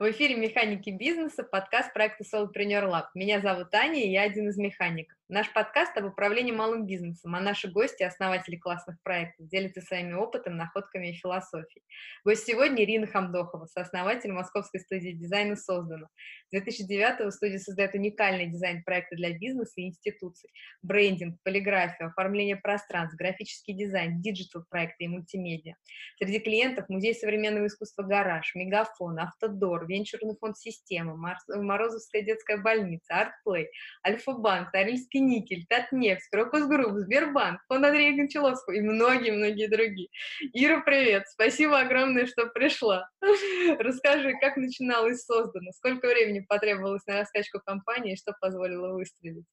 В эфире «Механики бизнеса», подкаст проекта Solopreneur Lab. Меня зовут Аня, и я один из механиков. Наш подкаст об управлении малым бизнесом, а наши гости, основатели классных проектов, делятся своими опытом, находками и философией. Гость сегодня Ирина Хамдохова, сооснователь московской студии дизайна «Создано». С 2009 студия создает уникальные дизайн-проекты для бизнеса и институций. Брендинг, полиграфию, оформление пространств, графический дизайн, digital -проекты и мультимедиа. Среди клиентов музей современного искусства «Гараж», Мегафон, Автодор, Венчурный фонд «Система», Морозовская детская больница, Артплей, Альфа-банк, Норильский никель, Татнефть, Крокус Групп, Сбербанк, фонд Андрея Кончаловского и многие-многие другие. Ира, привет! Спасибо огромное, что пришла. Расскажи, как начиналось создано, сколько времени потребовалось на раскачку компании, что позволило выстрелить?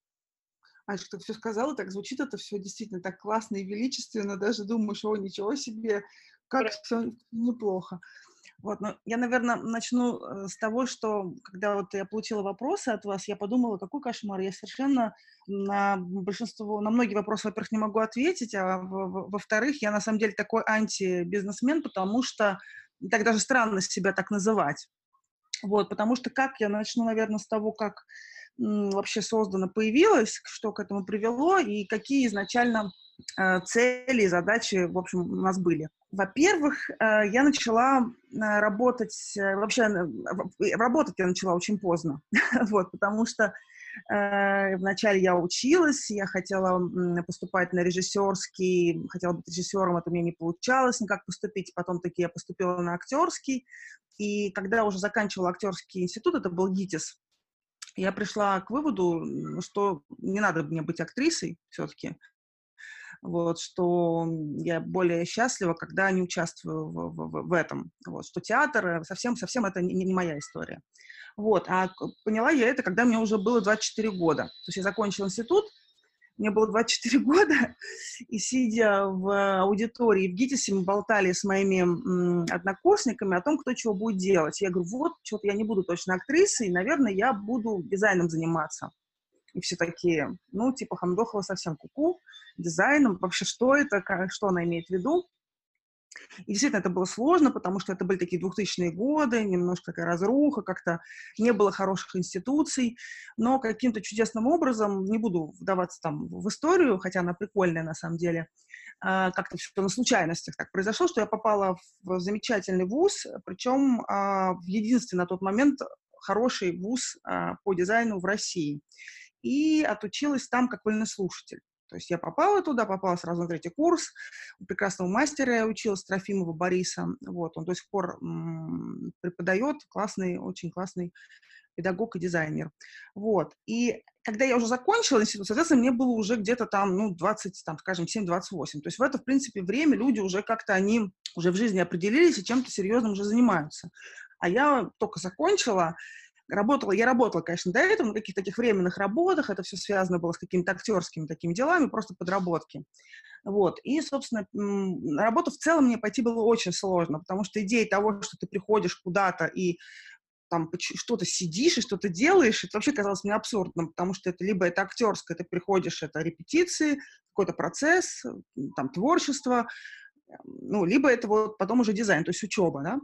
А что все сказала, так звучит это все действительно так классно и величественно, даже думаешь, о, ничего себе, как все неплохо. Вот, но я, наверное, начну э, с того, что когда вот я получила вопросы от вас, я подумала, какой кошмар. Я совершенно на большинство, на многие вопросы, во-первых, не могу ответить, а во-вторых, я на самом деле такой антибизнесмен, потому что так даже странно себя так называть. Вот, потому что как я начну, наверное, с того, как вообще создано, появилось, что к этому привело и какие изначально цели и задачи, в общем, у нас были. Во-первых, э, я начала э, работать, э, вообще работать я начала очень поздно, вот, потому что вначале я училась, я хотела поступать на режиссерский, хотела быть режиссером, это мне не получалось никак поступить, потом таки я поступила на актерский, и когда уже заканчивала актерский институт, это был ГИТИС, я пришла к выводу, что не надо мне быть актрисой все-таки, вот, что я более счастлива, когда не участвую в, в, в этом, вот, что театр, э, совсем, совсем это не, не моя история. Вот, а поняла я это, когда мне уже было 24 года. То есть я закончила институт, мне было 24 года, и сидя в аудитории в ГИТИСе, мы болтали с моими однокурсниками о том, кто чего будет делать. Я говорю, вот, что-то я не буду точно актрисой, наверное, я буду дизайном заниматься. И все такие, ну, типа, Хамдохова совсем куку, дизайном, вообще что это, что она имеет в виду. И действительно, это было сложно, потому что это были такие 2000-е годы, немножко такая разруха, как-то не было хороших институций, но каким-то чудесным образом, не буду вдаваться там в историю, хотя она прикольная на самом деле, а, как-то все на случайностях так произошло, что я попала в замечательный вуз, причем а, в единственный на тот момент хороший вуз а, по дизайну в России. И отучилась там как вольнослушатель. То есть я попала туда, попала сразу на третий курс. У прекрасного мастера я училась, Трофимова Бориса. Вот, он до сих пор м- преподает, классный, очень классный педагог и дизайнер. Вот. И когда я уже закончила институт, соответственно, мне было уже где-то там, ну, 20, там, скажем, 7-28. То есть в это, в принципе, время люди уже как-то, они уже в жизни определились и чем-то серьезным уже занимаются. А я только закончила, работала, я работала, конечно, до этого на каких-то таких временных работах, это все связано было с какими-то актерскими такими делами, просто подработки. Вот. И, собственно, на работу в целом мне пойти было очень сложно, потому что идея того, что ты приходишь куда-то и там что-то сидишь и что-то делаешь, это вообще казалось мне абсурдным, потому что это либо это актерское, ты приходишь, это репетиции, какой-то процесс, там, творчество, ну, либо это вот потом уже дизайн, то есть учеба, да.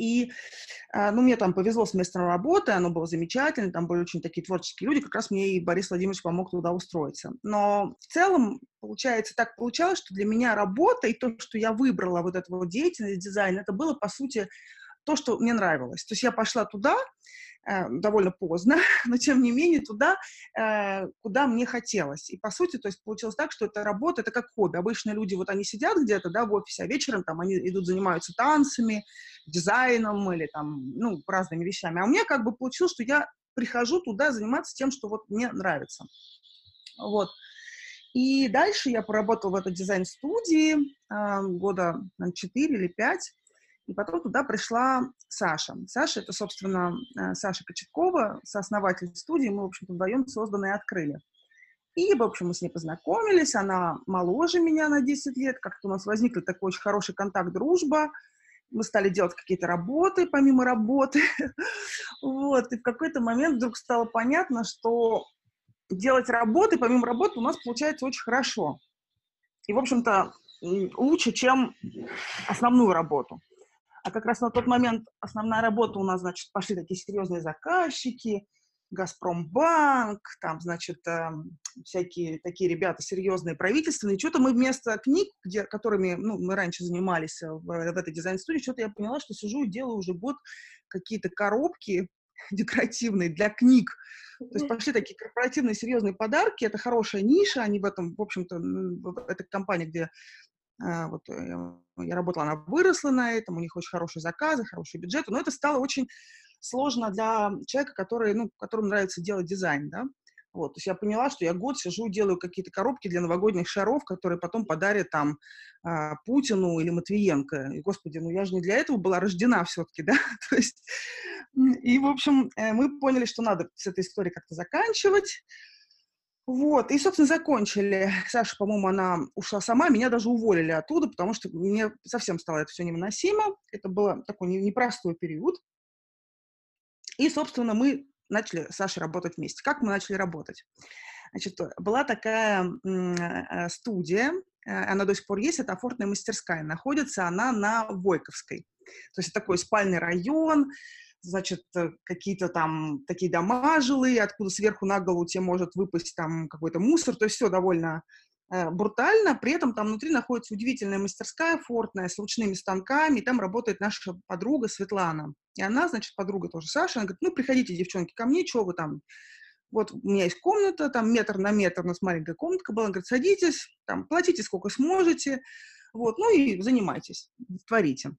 И, а, ну, мне там повезло с местом работы, оно было замечательно, там были очень такие творческие люди, как раз мне и Борис Владимирович помог туда устроиться. Но в целом, получается, так получалось, что для меня работа и то, что я выбрала вот эту вот деятельность, дизайн, это было, по сути, то, что мне нравилось. То есть я пошла туда, довольно поздно, но тем не менее туда, э, куда мне хотелось. И по сути, то есть получилось так, что это работа, это как хобби. Обычно люди, вот они сидят где-то, да, в офисе, а вечером там они идут, занимаются танцами, дизайном или там, ну, разными вещами. А у меня как бы получилось, что я прихожу туда заниматься тем, что вот мне нравится. Вот. И дальше я поработала в этой дизайн-студии э, года 4 или 5. И потом туда пришла Саша. Саша — это, собственно, э, Саша Кочеткова, сооснователь студии. Мы, в общем-то, вдвоем созданы и открыли. И, в общем, мы с ней познакомились. Она моложе меня на 10 лет. Как-то у нас возник такой очень хороший контакт, дружба. Мы стали делать какие-то работы помимо работы. вот. И в какой-то момент вдруг стало понятно, что делать работы помимо работы у нас получается очень хорошо. И, в общем-то, лучше, чем основную работу. А как раз на тот момент основная работа у нас, значит, пошли такие серьезные заказчики, Газпромбанк, там, значит, э, всякие такие ребята серьезные правительственные. Что-то мы вместо книг, где, которыми ну, мы раньше занимались в, в этой дизайн-студии, что-то я поняла, что сижу и делаю уже год какие-то коробки декоративные для книг. То есть пошли такие корпоративные серьезные подарки. Это хорошая ниша. Они в этом, в общем-то, это компания, где вот э, я работала, она выросла на этом, у них очень хорошие заказы, хороший бюджет, но это стало очень сложно для человека, который, ну, которому нравится делать дизайн, да. Вот, то есть я поняла, что я год сижу, делаю какие-то коробки для новогодних шаров, которые потом подарят там а, Путину или Матвиенко. И, господи, ну я же не для этого была рождена все-таки, да? то есть, и, в общем, э, мы поняли, что надо с этой историей как-то заканчивать. Вот, и, собственно, закончили. Саша, по-моему, она ушла сама, меня даже уволили оттуда, потому что мне совсем стало это все невыносимо. Это был такой непростой период. И, собственно, мы начали с Сашей работать вместе. Как мы начали работать? Значит, была такая э, студия, э, она до сих пор есть, это афортная мастерская. Находится она на Войковской. То есть такой спальный район, значит, э, какие-то там такие дома жилые, откуда сверху на голову тебе может выпасть там какой-то мусор, то есть все довольно э, брутально, при этом там внутри находится удивительная мастерская фортная с ручными станками, и там работает наша подруга Светлана. И она, значит, подруга тоже Саша, она говорит, ну, приходите, девчонки, ко мне, что вы там, вот у меня есть комната, там метр на метр, у нас маленькая комнатка была, она говорит, садитесь, там, платите сколько сможете, вот, ну и занимайтесь, творите.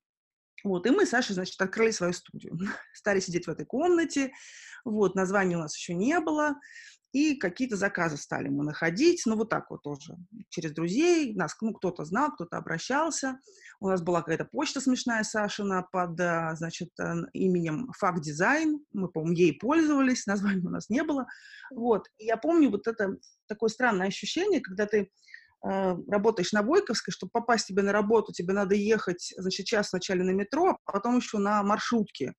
Вот, и мы с Сашей, значит, открыли свою студию. Стали сидеть в этой комнате, вот, названия у нас еще не было, и какие-то заказы стали мы находить, ну, вот так вот тоже, через друзей, нас, ну, кто-то знал, кто-то обращался, у нас была какая-то почта смешная Сашина под, э, значит, э, именем Фак Дизайн, мы, по-моему, ей пользовались, названия у нас не было, вот, и я помню вот это такое странное ощущение, когда ты работаешь на Войковской, чтобы попасть тебе на работу, тебе надо ехать, значит, час вначале на метро, а потом еще на маршрутке.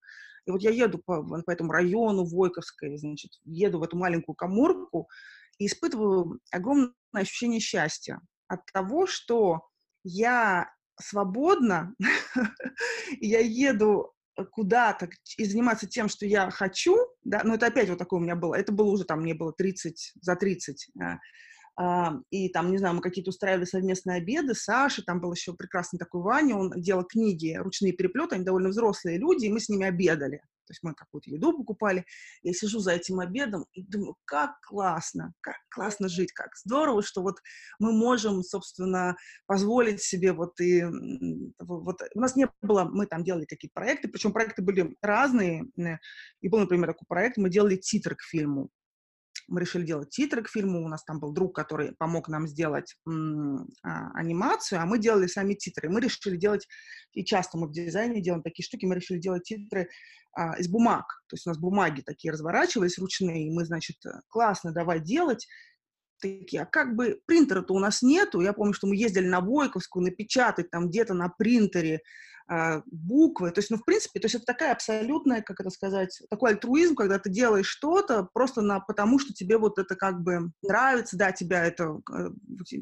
И вот я еду по, по этому району Войковской, значит, еду в эту маленькую коморку и испытываю огромное ощущение счастья от того, что я свободна, я еду куда-то и заниматься тем, что я хочу, да, но это опять вот такое у меня было, это было уже там, мне было 30, за 30, и там, не знаю, мы какие-то устраивали совместные обеды, Саша, там был еще прекрасный такой Ваня, он делал книги, ручные переплеты, они довольно взрослые люди, и мы с ними обедали. То есть мы какую-то еду покупали, я сижу за этим обедом и думаю, как классно, как классно жить, как здорово, что вот мы можем, собственно, позволить себе вот и... Вот, у нас не было, мы там делали какие-то проекты, причем проекты были разные, и был, например, такой проект, мы делали титр к фильму, мы решили делать титры к фильму, у нас там был друг, который помог нам сделать м, а, анимацию, а мы делали сами титры. Мы решили делать, и часто мы в дизайне делаем такие штуки, мы решили делать титры а, из бумаг, то есть у нас бумаги такие разворачивались ручные, и мы, значит, классно, давай делать, такие, а как бы принтера-то у нас нету. Я помню, что мы ездили на Войковскую напечатать там где-то на принтере буквы. То есть, ну, в принципе, то есть это такая абсолютная, как это сказать, такой альтруизм, когда ты делаешь что-то просто на, потому, что тебе вот это как бы нравится, да, тебя это, э,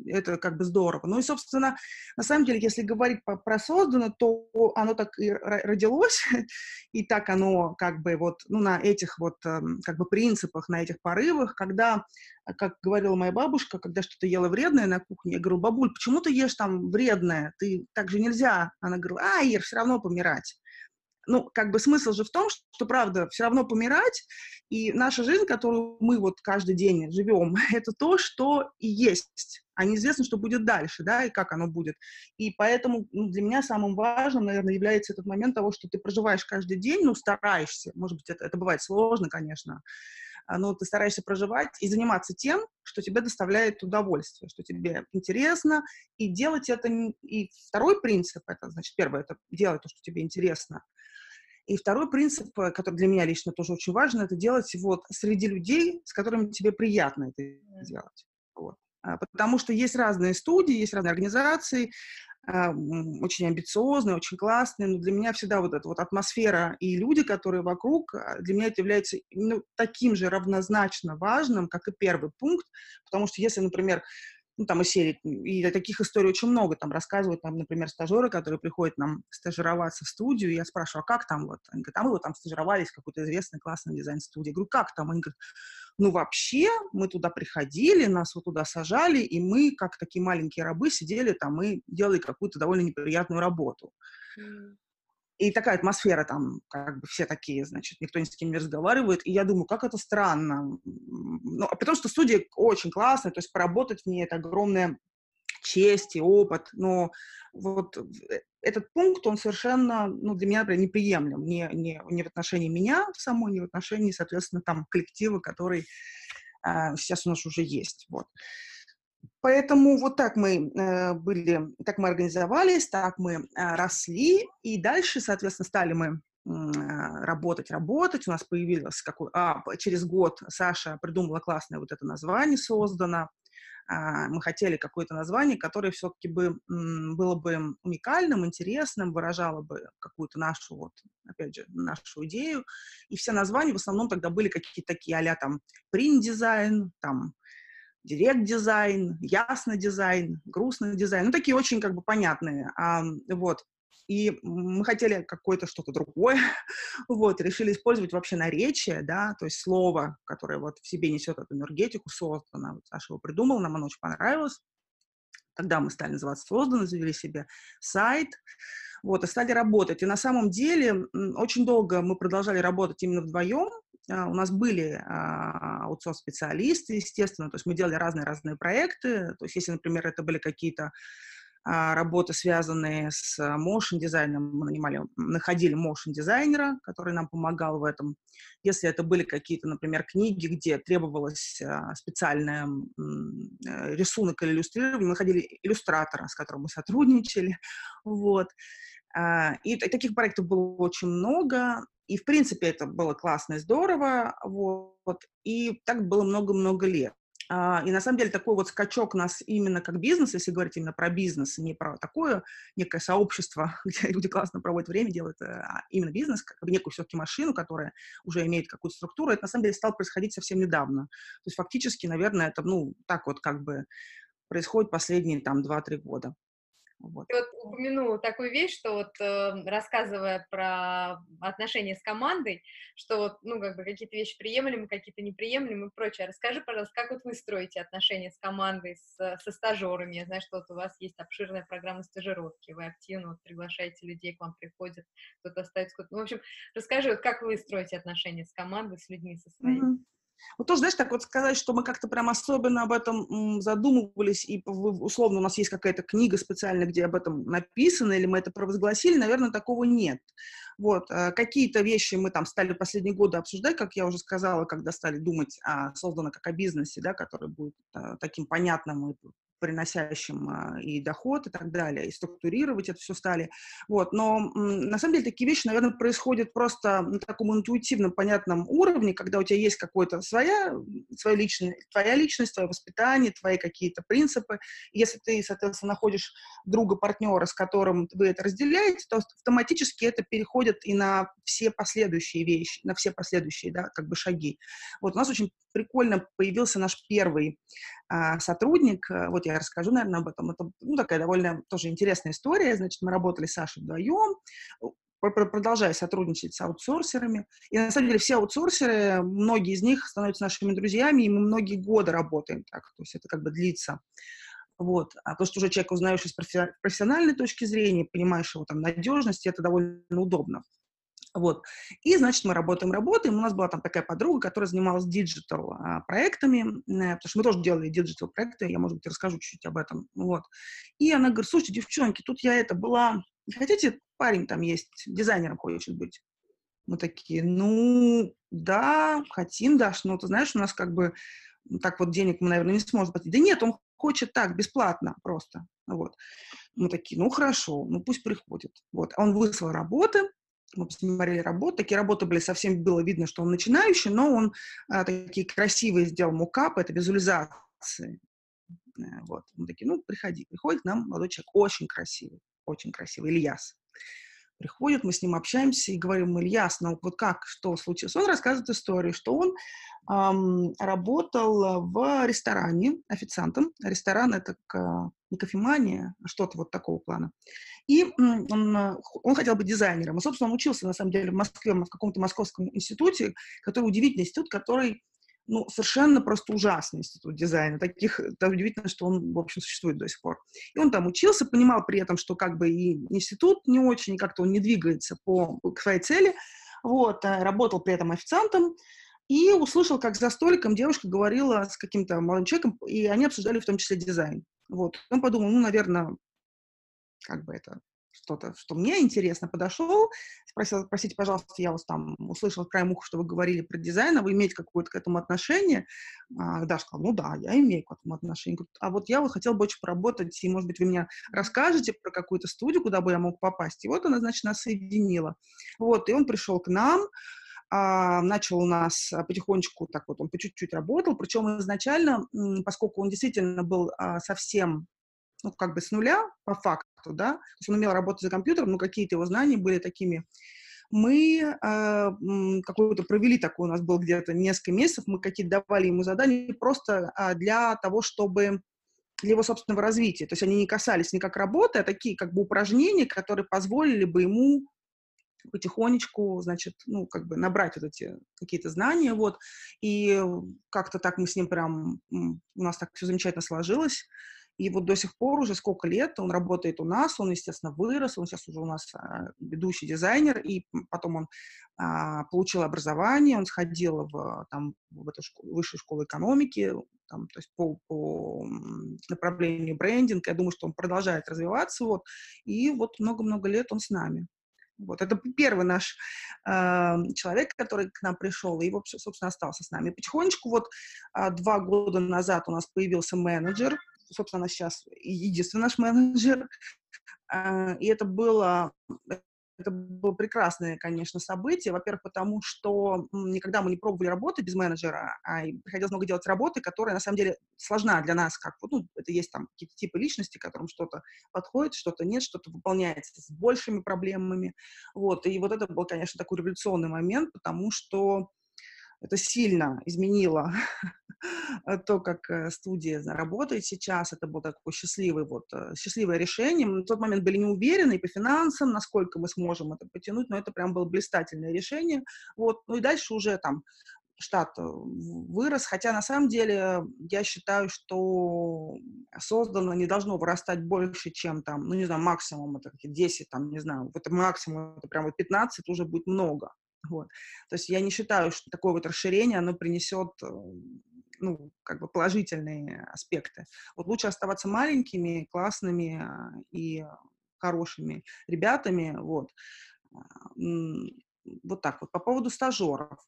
это как бы здорово. Ну и, собственно, на самом деле, если говорить по, про создано, то оно так и родилось, и так оно как бы вот, ну, на этих вот эм, как бы принципах, на этих порывах, когда как говорила моя бабушка, когда что-то ела вредное на кухне, я говорю, бабуль, почему ты ешь там вредное? Ты так же нельзя. Она говорила, а, ешь, все равно помирать. Ну, как бы смысл же в том, что, правда, все равно помирать, и наша жизнь, которую мы вот каждый день живем, это то, что и есть, а неизвестно, что будет дальше, да, и как оно будет. И поэтому ну, для меня самым важным, наверное, является этот момент того, что ты проживаешь каждый день, ну, стараешься, может быть, это, это бывает сложно, конечно, но ты стараешься проживать и заниматься тем, что тебе доставляет удовольствие, что тебе интересно, и делать это... И второй принцип, это, значит, первое, это делать то, что тебе интересно, и второй принцип, э, который для меня лично тоже очень важен, это делать вот среди людей, с которыми тебе приятно это делать. Вот. А, потому что есть разные студии, есть разные организации, очень амбициозные, очень классные, но для меня всегда вот эта вот атмосфера и люди, которые вокруг, а, для меня это является ну, таким же равнозначно важным, как и первый пункт, потому что если, например, ну, там, из серии, и таких историй очень много, там, рассказывают, там, например, стажеры, которые приходят нам стажироваться в студию, я спрашиваю, а как там вот? Они говорят, а мы вот там стажировались в какой-то известной классной дизайн-студии. Я говорю, как там? Они говорят, ну, вообще, мы туда приходили, нас вот туда сажали, и мы, как такие маленькие рабы, сидели там и делали какую-то довольно неприятную работу. Mm. И такая атмосфера там, как бы все такие, значит, никто ни с кем не разговаривает. И я думаю, как это странно. Ну, а потому что студия очень классная, то есть поработать в ней это огромная честь и опыт. Но вот э, этот пункт, он совершенно, ну, для меня, например, неприемлем. Не, не, не в отношении меня самой, не в отношении, соответственно, там, коллектива, который э, сейчас у нас уже есть. Вот. Поэтому вот так мы э, были, так мы организовались, так мы э, росли, и дальше, соответственно, стали мы э, работать, работать. У нас появилось какой... А, через год Саша придумала классное вот это название, создано. Э, мы хотели какое-то название, которое все-таки бы, было бы уникальным, интересным, выражало бы какую-то нашу, вот, опять же, нашу идею. И все названия в основном тогда были какие-то такие а там Print Design, там Direct Design, ясно дизайн, грустный дизайн, ну, такие очень как бы понятные, а, вот. И мы хотели какое-то что-то другое, вот, решили использовать вообще наречие, да, то есть слово, которое вот в себе несет эту энергетику, создано, вот Саша его придумал, нам оно очень понравилось. Тогда мы стали называться созданы, завели себе сайт, вот, и стали работать. И на самом деле очень долго мы продолжали работать именно вдвоем, а, у нас были а, аутсорс-специалисты, естественно, то есть мы делали разные-разные проекты. То есть если, например, это были какие-то работы, связанные с motion дизайном, мы нанимали, находили motion дизайнера, который нам помогал в этом. Если это были какие-то, например, книги, где требовалось специальный э, рисунок или иллюстрирование, мы находили иллюстратора, с которым мы сотрудничали. Вот. И таких проектов было очень много. И, в принципе, это было классно и здорово, вот, и так было много-много лет. А, и на самом деле такой вот скачок нас именно как бизнес, если говорить именно про бизнес, не про такое некое сообщество, где люди классно проводят время, делают а именно бизнес, как некую все-таки машину, которая уже имеет какую-то структуру, это на самом деле стало происходить совсем недавно. То есть фактически, наверное, это, ну, так вот как бы происходит последние там 2-3 года. Вот. Ты вот упомянула такую вещь, что вот э, рассказывая про отношения с командой, что вот, ну, как бы какие-то вещи приемлемы, какие-то неприемлемы и прочее. Расскажи, пожалуйста, как вот вы строите отношения с командой, с, со стажерами? Я знаю, что вот у вас есть обширная программа стажировки, вы активно вот, приглашаете людей, к вам приходят, кто-то остается. Ну, в общем, расскажи, вот как вы строите отношения с командой, с людьми, со своими? Mm-hmm. Вот тоже, знаешь, так вот сказать, что мы как-то прям особенно об этом задумывались, и условно у нас есть какая-то книга специальная, где об этом написано, или мы это провозгласили, наверное, такого нет. Вот, э, какие-то вещи мы там стали последние годы обсуждать, как я уже сказала, когда стали думать о созданном как о бизнесе, да, который будет а, таким понятным и приносящим а, и доход и так далее, и структурировать это все стали. Вот. Но на самом деле такие вещи, наверное, происходят просто на таком интуитивном, понятном уровне, когда у тебя есть какое-то своя, своя личность, твоя личность, твое воспитание, твои какие-то принципы. Если ты, соответственно, находишь друга, партнера, с которым вы это разделяете, то автоматически это переходит и на все последующие вещи, на все последующие, да, как бы шаги. Вот у нас очень прикольно появился наш первый сотрудник, э, вот я расскажу, наверное, об этом. Это ну, такая довольно тоже интересная история. Значит, мы работали с Сашей вдвоем, продолжая сотрудничать с аутсорсерами. И на самом деле все аутсорсеры, многие из них становятся нашими друзьями, и мы многие годы работаем так. То есть это как бы длится. Вот. А то, что уже человек узнаешь из профессиональной точки зрения, понимаешь его там надежность, это довольно удобно. Вот. И, значит, мы работаем, работаем. У нас была там такая подруга, которая занималась digital а, проектами, э, потому что мы тоже делали digital проекты, я, может быть, расскажу чуть-чуть об этом. Вот. И она говорит, слушайте, девчонки, тут я это была... Хотите, парень там есть, дизайнером хочет быть? Мы такие, ну, да, хотим, Даш, но ты знаешь, у нас как бы так вот денег мы, наверное, не сможем платить. Да нет, он хочет так, бесплатно просто. Вот. Мы такие, ну, хорошо, ну, пусть приходит. Вот. Он выслал работы, мы посмотрели работу. Такие работы были совсем, было видно, что он начинающий, но он а, такие красивые сделал мукап, это визуализации. Э, вот. Мы такие, ну, приходи. Приходит к нам молодой человек, очень красивый, очень красивый, Ильяс. Приходит, мы с ним общаемся и говорим, Ильяс, ну вот как, что случилось? Он рассказывает историю, что он эм, работал в ресторане официантом. Ресторан — это не кофемания, а что-то вот такого плана. И он, он хотел быть дизайнером. И, собственно, он учился, на самом деле, в Москве, в каком-то московском институте, который удивительный институт, который ну, совершенно просто ужасный институт дизайна. Таких, это удивительно, что он, в общем, существует до сих пор. И он там учился, понимал при этом, что как бы и институт не очень, как-то он не двигается по, к своей цели. Вот, а работал при этом официантом, и услышал, как за столиком девушка говорила с каким-то молодым человеком, и они обсуждали в том числе дизайн. Вот. Он подумал, ну, наверное, как бы это что-то, что мне интересно, подошел, спросил, простите, пожалуйста, я вас там услышал краем уха, что вы говорили про дизайн, а вы имеете какое-то к этому отношение? А, Даша сказала, ну да, я имею к этому отношение. А вот я вот хотел бы очень поработать, и, может быть, вы мне расскажете про какую-то студию, куда бы я мог попасть. И вот она, значит, нас соединила. Вот, и он пришел к нам, а, начал у нас потихонечку, так вот, он по чуть-чуть работал, причем изначально, поскольку он действительно был а, совсем ну, как бы с нуля, по факту, да, то есть он умел работать за компьютером, но какие-то его знания были такими. Мы э, какую-то провели такой, у нас был где-то несколько месяцев, мы какие-то давали ему задания просто э, для того, чтобы для его собственного развития. То есть они не касались никак работы, а такие как бы упражнения, которые позволили бы ему потихонечку, значит, ну, как бы набрать вот эти какие-то знания, вот, и как-то так мы с ним прям, у нас так все замечательно сложилось, и вот до сих пор уже сколько лет он работает у нас, он, естественно, вырос, он сейчас уже у нас а, ведущий дизайнер, и потом он а, получил образование, он сходил в, там, в эту школу, высшую школу экономики, там, то есть по, по направлению брендинг. Я думаю, что он продолжает развиваться, вот, и вот много-много лет он с нами. Вот, это первый наш э, человек, который к нам пришел, и, собственно, остался с нами. Потихонечку, вот э, два года назад у нас появился менеджер, собственно, она сейчас единственный наш менеджер. А, и это было это было прекрасное, конечно, событие. Во-первых, потому что никогда мы не пробовали работать без менеджера, а приходилось много делать работы, которая, на самом деле, сложна для нас. Как, ну, это есть там какие-то типы личности, которым что-то подходит, что-то нет, что-то выполняется с большими проблемами. Вот. И вот это был, конечно, такой революционный момент, потому что это сильно изменило то, как э, студия работает сейчас. Это было такое счастливое, вот, э, счастливое решение. Мы на тот момент были не уверены и по финансам, насколько мы сможем это потянуть, но это прям было блистательное решение. Вот. Ну и дальше уже там штат э, вырос, хотя на самом деле я считаю, что создано не должно вырастать больше, чем там, ну не знаю, максимум это 10, там, не знаю, это максимум, это прям вот 15 уже будет много. Вот. То есть я не считаю, что такое вот расширение, оно принесет э, ну, как бы положительные аспекты. Вот лучше оставаться маленькими, классными а, и хорошими ребятами, вот. Вот так вот. По поводу стажеров.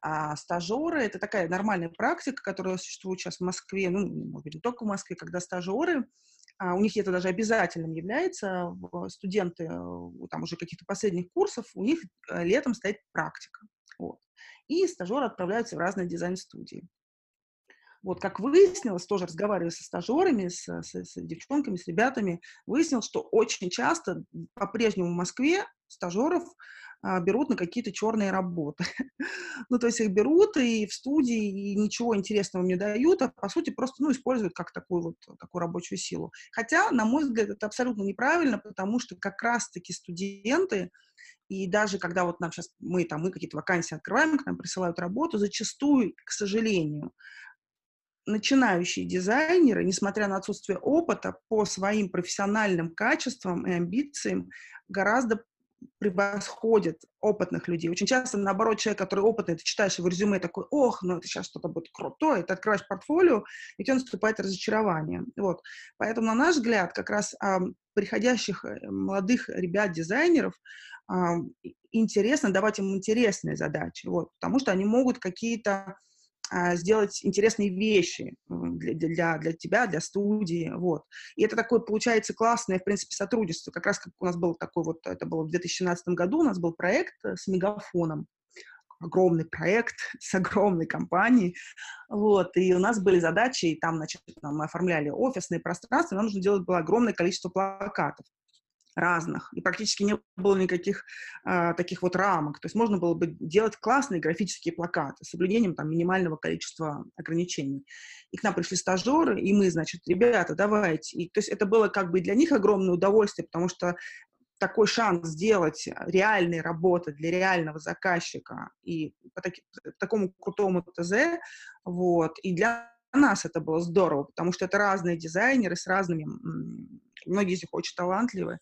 А стажеры — это такая нормальная практика, которая существует сейчас в Москве, ну, может быть, не только в Москве, когда стажеры а у них это даже обязательным является, студенты там уже каких-то последних курсов, у них э, летом стоит практика. Вот. И стажеры отправляются в разные дизайн-студии. Вот, как выяснилось, тоже разговаривая со стажерами, с, с, с девчонками, с ребятами, выяснилось, что очень часто по-прежнему в Москве стажеров а, берут на какие-то черные работы. ну, то есть их берут и в студии, и ничего интересного не дают, а по сути просто, ну, используют как такую вот, такую рабочую силу. Хотя, на мой взгляд, это абсолютно неправильно, потому что как раз-таки студенты, и даже когда вот нам сейчас, мы там, мы какие-то вакансии открываем, к нам присылают работу, зачастую, к сожалению, начинающие дизайнеры, несмотря на отсутствие опыта, по своим профессиональным качествам и амбициям гораздо превосходит опытных людей. Очень часто, наоборот, человек, который опытный, ты читаешь его резюме, такой, ох, ну это сейчас что-то будет крутое, ты открываешь портфолио, и у тебя наступает разочарование. Вот. Поэтому, на наш взгляд, как раз а, приходящих э, молодых ребят-дизайнеров а, интересно давать им интересные задачи, вот, потому что они могут какие-то сделать интересные вещи для, для, для тебя, для студии, вот. И это такое, получается, классное, в принципе, сотрудничество. Как раз как у нас был такой вот, это было в 2017 году, у нас был проект э, с Мегафоном, огромный проект с огромной компанией, вот, и у нас были задачи, и там, значит, мы оформляли офисные пространства, нам нужно делать было огромное количество плакатов. Разных, и практически не было никаких а, таких вот рамок. То есть можно было бы делать классные графические плакаты с соблюдением там минимального количества ограничений. И к нам пришли стажеры, и мы, значит, ребята, давайте. И, то есть это было как бы для них огромное удовольствие, потому что такой шанс сделать реальные работы для реального заказчика и по, таки, по такому крутому ТЗ, вот, и для нас это было здорово, потому что это разные дизайнеры с разными, многие из них очень талантливые,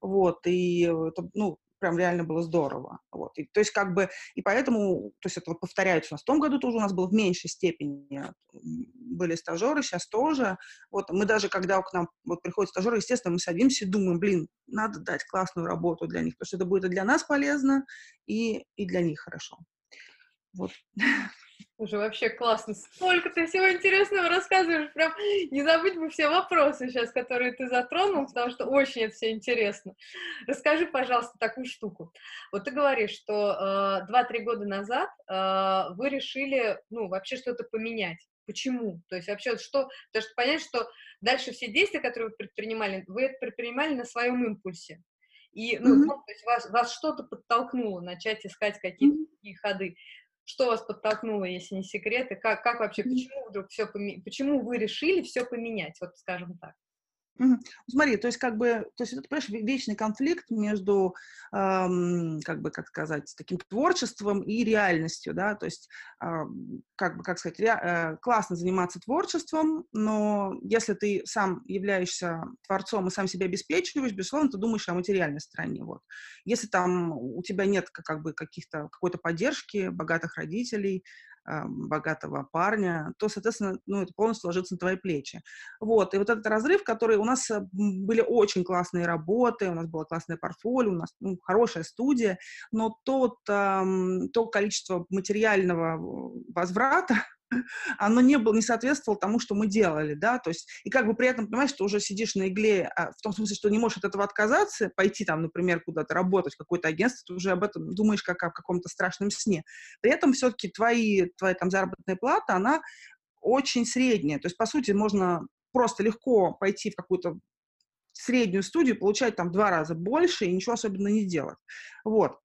вот, и это, ну, прям реально было здорово, вот, и, то есть как бы, и поэтому, то есть это вот повторяется у нас, в том году тоже у нас было в меньшей степени, были стажеры, сейчас тоже, вот, мы даже, когда к нам вот приходят стажеры, естественно, мы садимся и думаем, блин, надо дать классную работу для них, потому что это будет и для нас полезно, и, и для них хорошо, вот. Уже вообще классно. Сколько ты всего интересного рассказываешь. Прям не забыть бы все вопросы сейчас, которые ты затронул, потому что очень это все интересно. Расскажи, пожалуйста, такую штуку. Вот ты говоришь, что э, 2-3 года назад э, вы решили, ну, вообще что-то поменять. Почему? То есть вообще что? Потому что понять, что дальше все действия, которые вы предпринимали, вы это предпринимали на своем импульсе. И ну, mm-hmm. то есть вас, вас что-то подтолкнуло начать искать какие-то mm-hmm. такие ходы. Что вас подтолкнуло, если не секрет, и как, как вообще, почему вдруг все, почему вы решили все поменять, вот скажем так? Угу. Смотри, то есть как бы, то есть это, понимаешь, вечный конфликт между, эм, как бы, как сказать, таким творчеством и реальностью, да, то есть, э, как бы, как сказать, ре, э, классно заниматься творчеством, но если ты сам являешься творцом и сам себя обеспечиваешь, безусловно, ты думаешь о материальной стороне, вот. Если там у тебя нет как бы каких-то, какой-то поддержки, богатых родителей, богатого парня, то, соответственно, ну, это полностью ложится на твои плечи. Вот, и вот этот разрыв, который у нас э, были очень классные работы, у нас было классное портфолио, у нас ну, хорошая студия, но тот, эм, то количество материального возврата, оно не, было, не соответствовало тому, что мы делали, да, то есть, и как бы при этом, понимаешь, что уже сидишь на игле, а, в том смысле, что не можешь от этого отказаться, пойти там, например, куда-то работать, в какое-то агентство, ты уже об этом думаешь как о каком-то страшном сне. При этом все-таки твои, твоя там заработная плата, она очень средняя, то есть, по сути, можно просто легко пойти в какую-то среднюю студию, получать там два раза больше и ничего особенно не делать. Вот.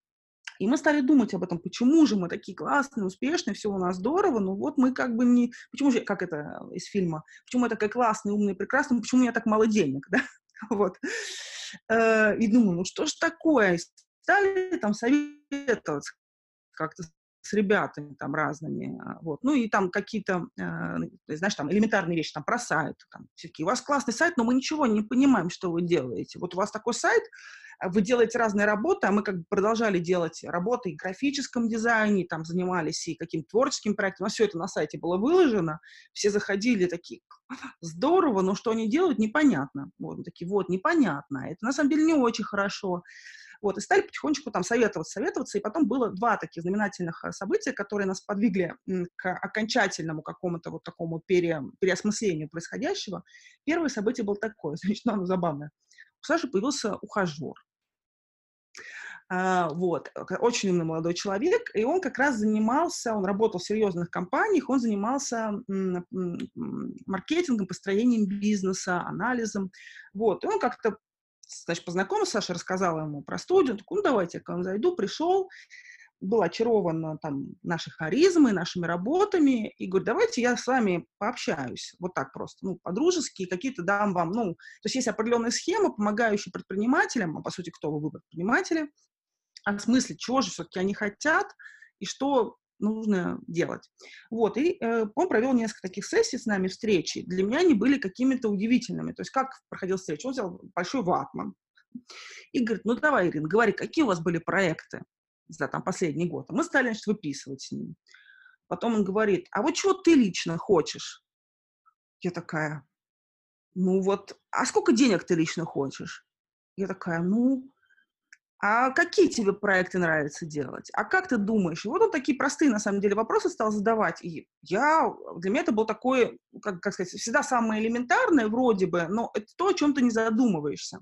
И мы стали думать об этом, почему же мы такие классные, успешные, все у нас здорово, но вот мы как бы не... Почему же, как это из фильма, почему я такая классная, умная, прекрасная, почему у меня так мало денег, да? Вот. Э, и думаю, ну что ж такое? Стали там советоваться как-то с ребятами там разными, а, вот, ну и там какие-то, э, знаешь, там элементарные вещи, там про сайт, там, все таки у вас классный сайт, но мы ничего не понимаем, что вы делаете. Вот у вас такой сайт, а вы делаете разные работы, а мы как бы продолжали делать работы и в графическом дизайне, там занимались и каким-то творческим проектом, а все это на сайте было выложено, все заходили такие, здорово, но что они делают, непонятно. Вот, такие, вот, непонятно, это на самом деле не очень хорошо. Вот, и стали потихонечку там советоваться, советоваться, и потом было два таких знаменательных э, события, которые нас подвигли к окончательному какому-то вот такому пере, переосмыслению происходящего. Первое событие было такое, значит, ну, оно забавное. У Саши появился ухажер. Uh, вот, очень умный молодой человек, и он как раз занимался, он работал в серьезных компаниях, он занимался маркетингом, построением бизнеса, анализом, вот, и он как-то значит, познакомился, Саша рассказала ему про студию, он такой, ну, давайте я к вам зайду, пришел, был очарован там нашей харизмой, нашими работами, и говорит, давайте я с вами пообщаюсь, вот так просто, ну, по-дружески, какие-то дам вам, ну, то есть есть определенная схема, помогающая предпринимателям, а по сути, кто вы, вы предприниматели, осмыслить, чего же все-таки они хотят, и что нужно делать. Вот, и э, он провел несколько таких сессий с нами, встречи. Для меня они были какими-то удивительными. То есть как проходил встреча? Он взял большой ватман и говорит, ну давай, Ирина, говори, какие у вас были проекты за там последний год? мы стали, значит, выписывать с ним. Потом он говорит, а вот чего ты лично хочешь? Я такая, ну вот, а сколько денег ты лично хочешь? Я такая, ну, а какие тебе проекты нравится делать? А как ты думаешь? И вот он такие простые, на самом деле, вопросы стал задавать. И я, для меня это был такой, как, как сказать, всегда самое элементарное вроде бы, но это то, о чем ты не задумываешься.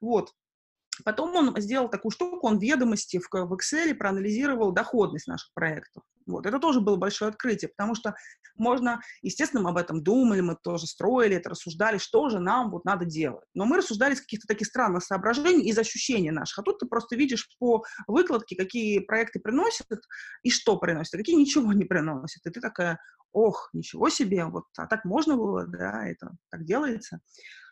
Вот. Потом он сделал такую штуку, он ведомости в, в Excel проанализировал доходность наших проектов. Вот, это тоже было большое открытие, потому что можно, естественно, мы об этом думали, мы тоже строили это, рассуждали, что же нам вот надо делать. Но мы рассуждали из каких-то таких странных соображений, из ощущений наших. А тут ты просто видишь по выкладке, какие проекты приносят и что приносят, а какие ничего не приносят. И ты такая, ох, ничего себе, вот, а так можно было, да, это так делается.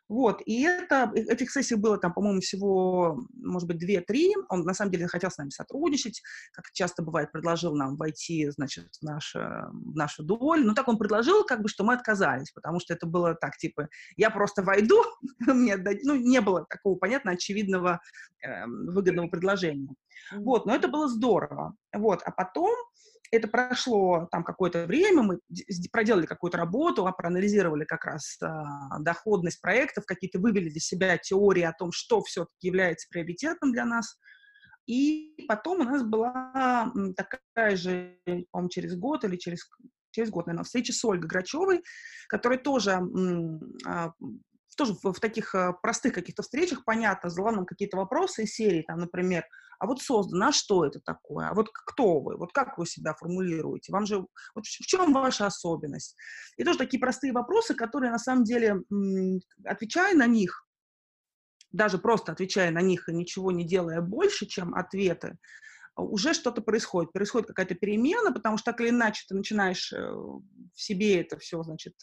Вот, и это, э, этих сессий было там, по-моему, всего, может быть, две-три. Он, на самом деле, хотел с нами сотрудничать, как часто бывает, предложил нам войти, значит, в, наше, в нашу долю. Ну, так он предложил, как бы, что мы отказались, потому что это было так, типа, я просто войду, мне ну, не было такого, понятно, очевидного э, выгодного предложения. Вот, но это было здорово. Вот, а потом это прошло там какое-то время, мы проделали какую-то работу, а проанализировали как раз а, доходность проектов, какие-то вывели для себя теории о том, что все-таки является приоритетным для нас. И потом у нас была такая же, по-моему, через год или через, через год, наверное, встреча с Ольгой Грачевой, которая тоже а, тоже в, в таких э, простых каких-то встречах, понятно, задала нам какие-то вопросы из серии, там, например, а вот создано, а что это такое, а вот кто вы, вот как вы себя формулируете, вам же, вот в чем ваша особенность? И тоже такие простые вопросы, которые, на самом деле, отвечая на них, даже просто отвечая на них и ничего не делая больше, чем ответы, уже что-то происходит, происходит какая-то перемена, потому что так или иначе ты начинаешь э, в себе это все, значит,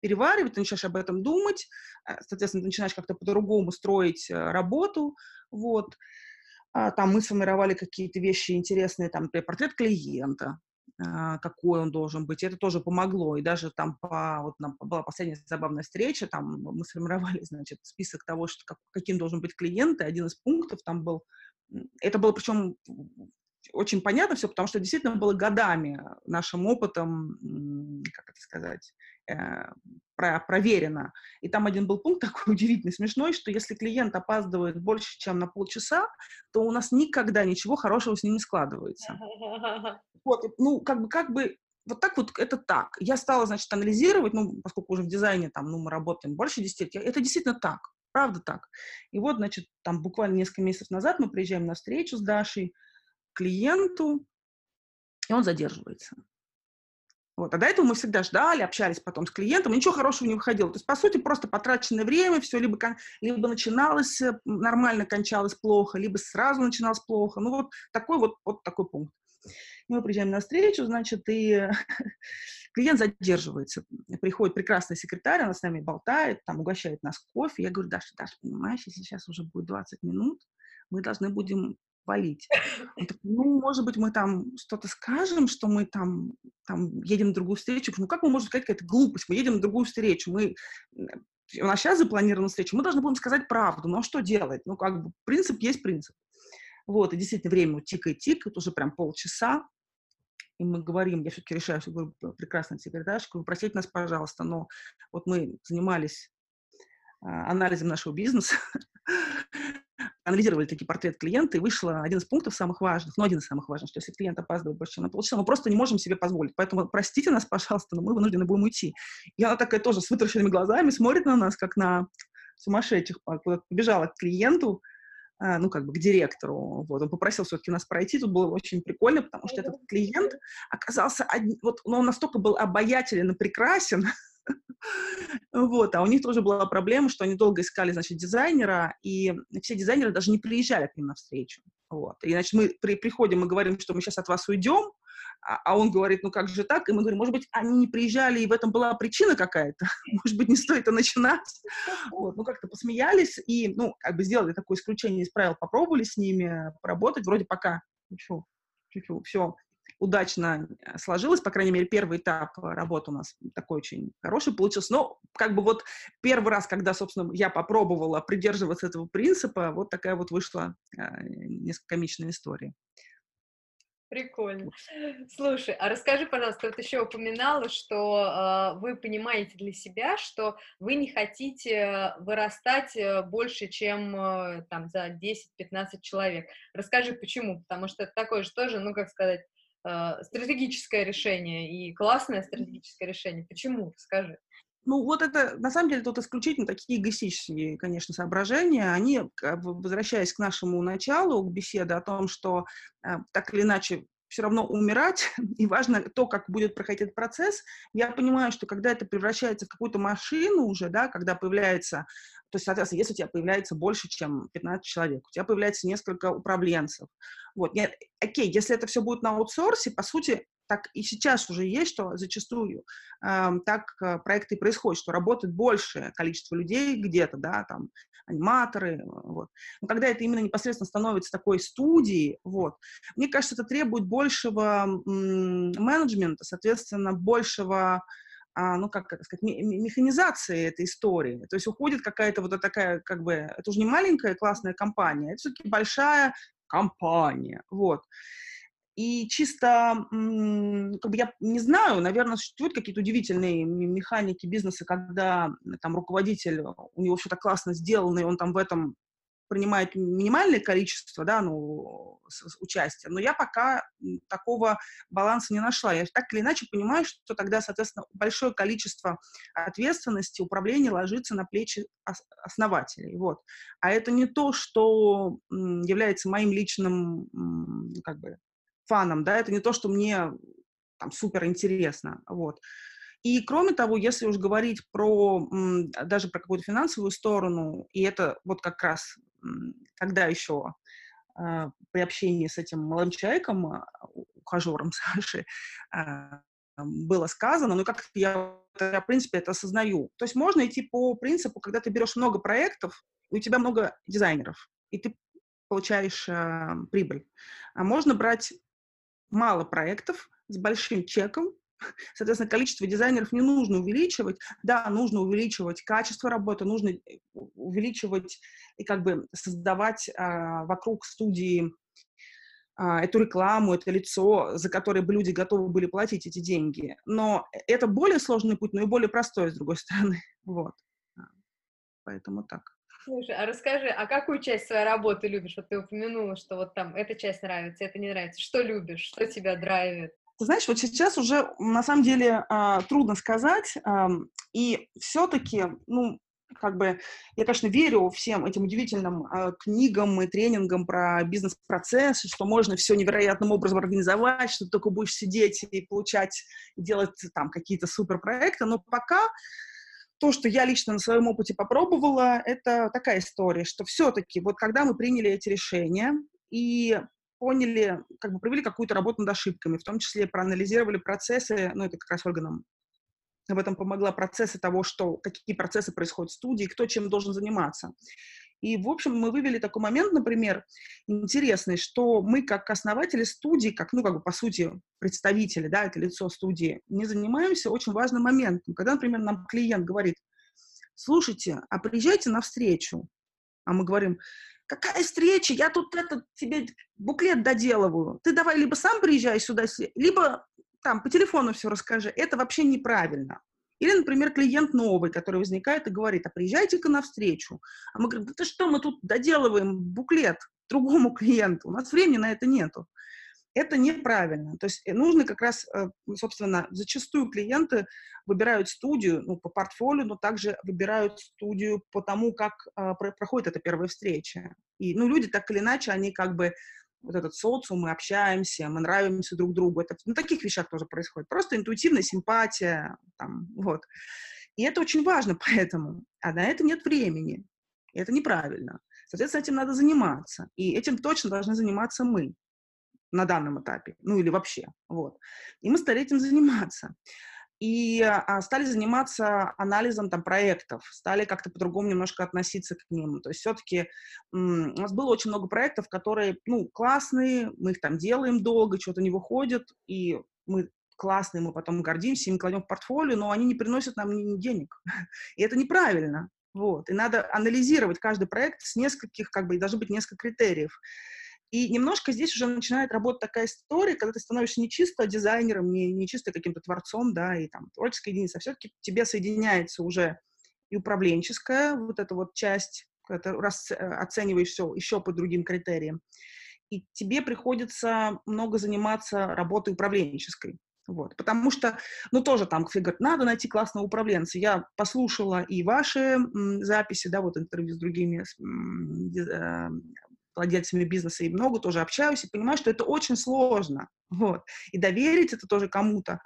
переваривать, ты начинаешь об этом думать, э, соответственно, ты начинаешь как-то по-другому строить э, работу, вот. А, там мы сформировали какие-то вещи интересные, там, например, портрет клиента, а, какой он должен быть. Это тоже помогло. И даже там по, вот нам была последняя забавная встреча, там мы сформировали, значит, список того, что, как, каким должен быть клиент, и один из пунктов там был это было причем очень понятно все, потому что действительно было годами нашим опытом, как это сказать, э, про, проверено. И там один был пункт такой удивительный, смешной, что если клиент опаздывает больше, чем на полчаса, то у нас никогда ничего хорошего с ним не складывается. Вот, ну, как бы, как бы вот так вот это так. Я стала, значит, анализировать, ну, поскольку уже в дизайне там, ну, мы работаем больше 10 лет, это действительно так. Правда так. И вот, значит, там буквально несколько месяцев назад мы приезжаем на встречу с Дашей клиенту, и он задерживается. Вот. А до этого мы всегда ждали, общались потом с клиентом, и ничего хорошего не выходило. То есть, по сути, просто потраченное время, все либо, либо начиналось э, нормально, кончалось плохо, либо сразу начиналось плохо. Ну, вот такой вот, вот такой пункт. Мы приезжаем на встречу, значит, и клиент задерживается. Приходит прекрасный секретарь, она с нами болтает, там угощает нас кофе. Я говорю, Даша, Даша, понимаешь, если сейчас уже будет 20 минут, мы должны будем валить. Он такой, ну, может быть, мы там что-то скажем, что мы там, там едем на другую встречу. Ну, как мы можем сказать какая-то глупость? Мы едем на другую встречу. Мы у нас сейчас запланирована встреча, мы должны будем сказать правду. А что делать? Ну, как бы, принцип есть принцип. Вот, и действительно, время тикает-тикает, уже прям полчаса, и мы говорим, я все-таки решаю, что говорю, прекрасная секретаршка, вы простите нас, пожалуйста, но вот мы занимались а, анализом нашего бизнеса, анализировали такие портрет клиента, и вышло один из пунктов самых важных, ну, один из самых важных, что если клиент опаздывает больше, чем на полчаса, мы просто не можем себе позволить. Поэтому простите нас, пожалуйста, но мы вынуждены будем уйти. И она такая тоже с вытраченными глазами смотрит на нас, как на сумасшедших, побежала к клиенту, ну, как бы к директору. Вот, он попросил все-таки нас пройти. Тут было очень прикольно, потому что этот клиент оказался, один, вот, ну, он настолько был обаятелен и прекрасен, вот, а у них тоже была проблема, что они долго искали, значит, дизайнера, и все дизайнеры даже не приезжали к ним навстречу. Вот. И, значит, мы при, приходим и говорим, что мы сейчас от вас уйдем, а, а он говорит, ну как же так? И мы говорим, может быть, они не приезжали, и в этом была причина какая-то? Может быть, не стоит это начинать? Вот, ну как-то посмеялись и, ну, как бы сделали такое исключение из правил, попробовали с ними поработать, вроде пока, чуть-чуть, все удачно э, сложилось, по крайней мере, первый этап работы у нас такой очень хороший получился. Но как бы вот первый раз, когда, собственно, я попробовала придерживаться этого принципа, вот такая вот вышла э, несколько комичная история. Прикольно. Слушай, а расскажи, пожалуйста, вот еще упоминала, что э, вы понимаете для себя, что вы не хотите вырастать э, больше, чем э, там за 10-15 человек. Расскажи, почему? Потому что это такое же тоже, ну, как сказать, э, стратегическое решение и классное стратегическое решение. Почему? Расскажи. Ну, вот это, на самом деле, тут исключительно такие эгоистические, конечно, соображения. Они, возвращаясь к нашему началу, к беседе о том, что э, так или иначе все равно умирать, и важно то, как будет проходить этот процесс. Я понимаю, что когда это превращается в какую-то машину уже, да, когда появляется, то есть, соответственно, если у тебя появляется больше, чем 15 человек, у тебя появляется несколько управленцев, вот, нет, окей, если это все будет на аутсорсе, по сути, так и сейчас уже есть, что зачастую э, так проекты происходят, что работает большее количество людей где-то, да, там, аниматоры, вот. Но когда это именно непосредственно становится такой студией, вот, мне кажется, это требует большего менеджмента, соответственно, большего а, ну, как это сказать, механизации этой истории. То есть уходит какая-то вот такая, как бы, это уже не маленькая классная компания, это все-таки большая компания, вот. И чисто, как бы я не знаю, наверное, существуют какие-то удивительные механики бизнеса, когда там руководитель, у него что-то классно сделано, и он там в этом принимает минимальное количество, да, ну, участия, но я пока такого баланса не нашла. Я так или иначе понимаю, что тогда, соответственно, большое количество ответственности, управления ложится на плечи основателей, вот. А это не то, что является моим личным, как бы, фаном, да, это не то, что мне там супер интересно, вот. И кроме того, если уж говорить про даже про какую-то финансовую сторону, и это вот как раз когда еще э, при общении с этим молодым человеком, а, ухажером Саши, э, было сказано, ну как я, я, в принципе, это осознаю. То есть можно идти по принципу, когда ты берешь много проектов, у тебя много дизайнеров, и ты получаешь э, прибыль. А можно брать мало проектов с большим чеком, соответственно, количество дизайнеров не нужно увеличивать. Да, нужно увеличивать качество работы, нужно э, увеличивать и как бы создавать а, вокруг студии а, эту рекламу, это лицо, за которое бы люди готовы были платить эти деньги. Но это более сложный путь, но и более простой, с другой стороны. Вот. А, поэтому так. Слушай, а расскажи, а какую часть своей работы любишь? Вот ты упомянула, что вот там эта часть нравится, это не нравится. Что любишь? Что тебя драйвит? Ты знаешь, вот сейчас уже на самом деле э, трудно сказать, и все-таки, ну, как бы, я, конечно, верю всем этим удивительным э, книгам и тренингам про бизнес-процесс, что можно все невероятным образом организовать, что ты только будешь сидеть и получать, делать там какие-то суперпроекты, но пока то, что я лично на своем опыте попробовала, это такая история, что все-таки вот когда мы приняли эти решения и поняли, как бы провели какую-то работу над ошибками, в том числе проанализировали процессы, ну, это как раз Ольга нам об этом помогла, процессы того, что, какие процессы происходят в студии, кто чем должен заниматься. И, в общем, мы вывели такой момент, например, интересный, что мы, как основатели студии, как, ну, как бы, по сути, представители, да, это лицо студии, не занимаемся очень важным моментом. Когда, например, нам клиент говорит, слушайте, а приезжайте на встречу, а мы говорим, какая встреча, я тут этот тебе буклет доделываю. Ты давай либо сам приезжай сюда, либо там по телефону все расскажи. Это вообще неправильно. Или, например, клиент новый, который возникает и говорит, а приезжайте-ка на встречу. А мы говорим, да ты что, мы тут доделываем буклет другому клиенту, у нас времени на это нету. Это неправильно. То есть э, нужно как раз, э, собственно, зачастую клиенты выбирают студию ну, по портфолио, но также выбирают студию по тому, как э, проходит эта первая встреча. И, ну, люди так или иначе, они как бы вот этот социум, мы общаемся, мы нравимся друг другу. Это на таких вещах тоже происходит. Просто интуитивная симпатия, там, вот. И это очень важно поэтому. А на это нет времени. И это неправильно. Соответственно, этим надо заниматься. И этим точно должны заниматься мы на данном этапе, ну или вообще, вот. И мы стали этим заниматься. И а, стали заниматься анализом там проектов, стали как-то по-другому немножко относиться к ним. То есть все-таки у нас было очень много проектов, которые, ну, классные, мы их там делаем долго, что-то не выходит, и мы классные, мы потом гордимся, им кладем в портфолио, но они не приносят нам ни, ни денег. И это неправильно. Вот. И надо анализировать каждый проект с нескольких, как бы, и должны быть несколько критериев. И немножко здесь уже начинает работать такая история, когда ты становишься не чисто дизайнером, не, не чисто каким-то творцом, да, и там творческая единица, а все-таки тебе соединяется уже и управленческая вот эта вот часть, когда ты рас, э, оцениваешь все еще по другим критериям, и тебе приходится много заниматься работой управленческой. Вот, потому что, ну, тоже там, все говорят, надо найти классного управленца. Я послушала и ваши м, записи, да, вот интервью с другими м, э, владельцами бизнеса и много тоже общаюсь, и понимаю, что это очень сложно, вот. И доверить это тоже кому-то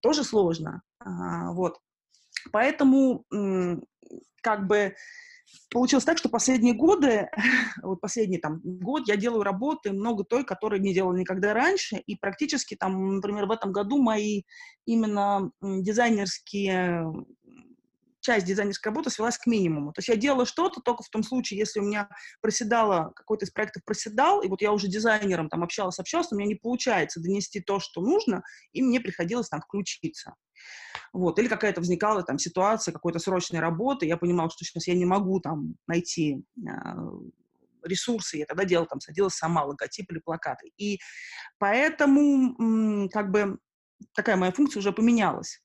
тоже сложно, а, вот. Поэтому как бы получилось так, что последние годы, вот последний там год я делаю работы, много той, которые не делала никогда раньше, и практически там, например, в этом году мои именно дизайнерские часть дизайнерской работы свелась к минимуму. То есть я делала что-то только в том случае, если у меня проседало, какой-то из проектов проседал, и вот я уже дизайнером там общалась, общалась, у меня не получается донести то, что нужно, и мне приходилось там включиться. Вот. Или какая-то возникала там ситуация какой-то срочной работы, я понимала, что сейчас я не могу там найти э, ресурсы, я тогда делала там, садилась сама логотип или плакаты. И поэтому как бы такая моя функция уже поменялась.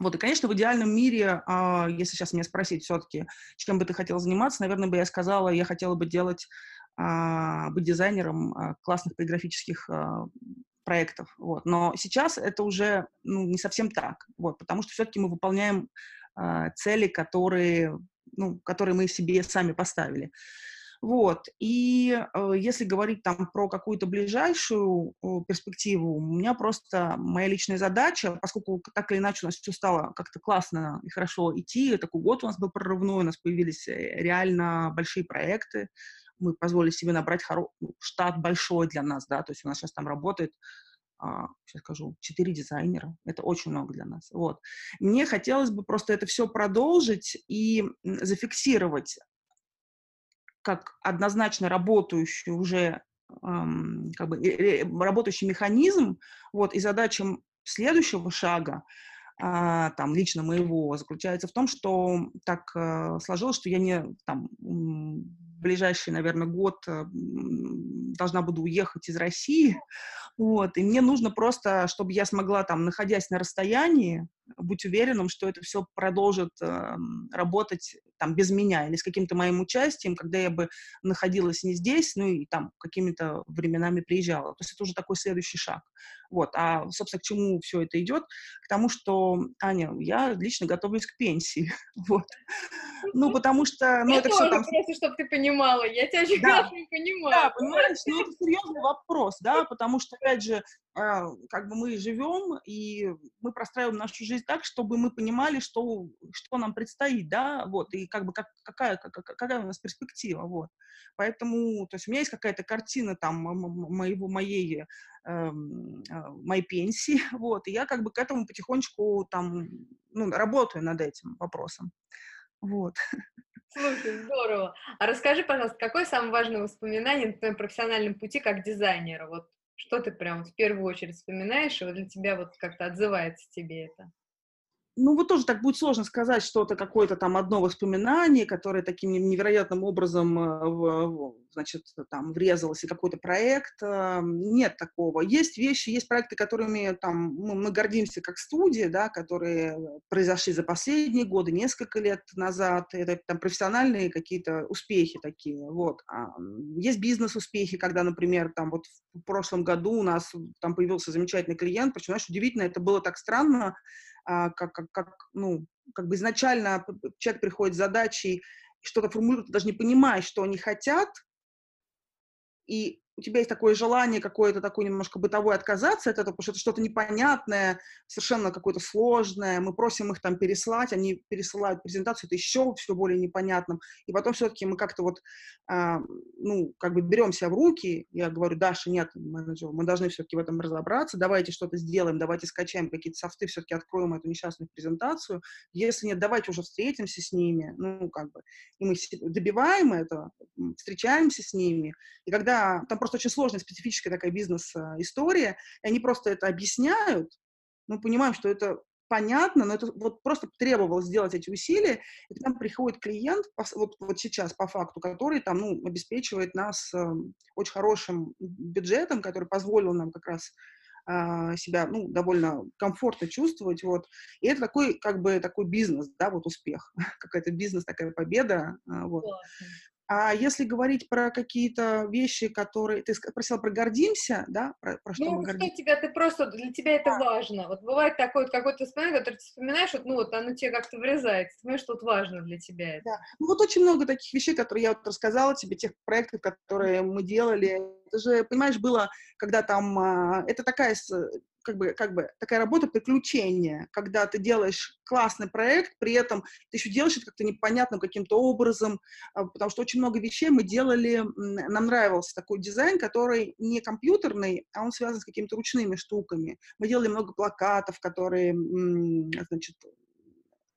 Вот, и, конечно, в идеальном мире, а, если сейчас меня спросить все-таки, чем бы ты хотела заниматься, наверное, бы я сказала, я хотела бы делать, а, быть дизайнером а, классных полиграфических проектов. Вот. Но сейчас это уже ну, не совсем так, вот, потому что все-таки мы выполняем цели, которые, ну, которые мы себе сами поставили. Вот. И э, если говорить там про какую-то ближайшую э, перспективу, у меня просто моя личная задача, поскольку так или иначе у нас все стало как-то классно и хорошо идти, такой год у нас был прорывной, у нас появились э, реально большие проекты, мы позволили себе набрать хоро... Ну, штат большой для нас, да, то есть у нас сейчас там работает а, сейчас скажу, четыре дизайнера. Это очень много для нас. Вот. Мне хотелось бы просто это все продолжить и зафиксировать как однозначно работающий уже как бы работающий механизм, вот, и задача следующего шага, э, там, лично моего, заключается в том, что так э, сложилось, что я не, там, ближайший, наверное, год э, должна буду уехать из России, вот, и мне нужно просто, чтобы я смогла, там, находясь на расстоянии, быть уверенным, что это все продолжит э, работать там без меня или с каким-то моим участием, когда я бы находилась не здесь, ну и там какими-то временами приезжала. То есть это уже такой следующий шаг. Вот. А, собственно, к чему все это идет? К тому, что, Аня, я лично готовлюсь к пенсии. Вот. Ну, потому что... Ну, я это тоже все там... просто, чтобы ты понимала. Я тебя очень да. хорошо понимаю. Да, понимаешь? Ну, это серьезный вопрос, да, потому что, опять же, как бы мы живем, и мы простраиваем нашу жизнь так, чтобы мы понимали, что, что нам предстоит, да, вот, и как бы как, какая, как, какая у нас перспектива, вот. Поэтому, то есть у меня есть какая-то картина там моего, моей, э, моей пенсии, вот, и я как бы к этому потихонечку там, ну, работаю над этим вопросом, вот. Слушай, здорово. А расскажи, пожалуйста, какое самое важное воспоминание на твоем профессиональном пути как дизайнера? Вот что ты прям в первую очередь вспоминаешь, и вот для тебя вот как-то отзывается тебе это? Ну, вот тоже так будет сложно сказать что-то, какое-то там одно воспоминание, которое таким невероятным образом, э, значит, там, врезалось, и какой-то проект. Э, нет такого. Есть вещи, есть проекты, которыми там мы, мы гордимся как студия, да, которые произошли за последние годы, несколько лет назад. Это там профессиональные какие-то успехи такие, вот. А есть бизнес-успехи, когда, например, там вот в прошлом году у нас там появился замечательный клиент, причем, знаешь, удивительно, это было так странно, как, как, как, ну, как бы изначально человек приходит с задачей, что-то формулирует, даже не понимая, что они хотят, и у тебя есть такое желание какое-то такое немножко бытовое отказаться от этого, потому что это что-то непонятное, совершенно какое-то сложное, мы просим их там переслать, они пересылают презентацию, это еще все более непонятным, и потом все-таки мы как-то вот, э, ну, как бы берем себя в руки, я говорю, Даша, нет, менеджер, мы должны все-таки в этом разобраться, давайте что-то сделаем, давайте скачаем какие-то софты, все-таки откроем эту несчастную презентацию, если нет, давайте уже встретимся с ними, ну, как бы, и мы добиваем это, встречаемся с ними, и когда там просто просто очень сложная, специфическая такая бизнес-история, и они просто это объясняют, мы понимаем, что это понятно, но это вот просто требовалось сделать эти усилия, и к нам приходит клиент, вот, вот сейчас по факту, который там, ну, обеспечивает нас э, очень хорошим бюджетом, который позволил нам как раз э, себя, ну, довольно комфортно чувствовать, вот, и это такой, как бы, такой бизнес, да, вот успех, какая-то бизнес, такая победа, э, вот. А если говорить про какие-то вещи, которые... Ты спросила про гордимся, да? Про, про что ну, мы гордимся? тебя, ты просто, для тебя это да. важно. Вот бывает такое вот какое-то воспоминание, которое ты вспоминаешь, вот, ну вот оно тебе как-то врезается, ты понимаешь, что вот важно для тебя это. Да. Ну вот очень много таких вещей, которые я вот рассказала тебе, тех проектов, которые мы делали. Это же, понимаешь, было, когда там... А, это такая как бы, как бы такая работа приключения, когда ты делаешь классный проект, при этом ты еще делаешь это как-то непонятным каким-то образом, а, потому что очень много вещей мы делали, нам нравился такой дизайн, который не компьютерный, а он связан с какими-то ручными штуками. Мы делали много плакатов, которые, значит,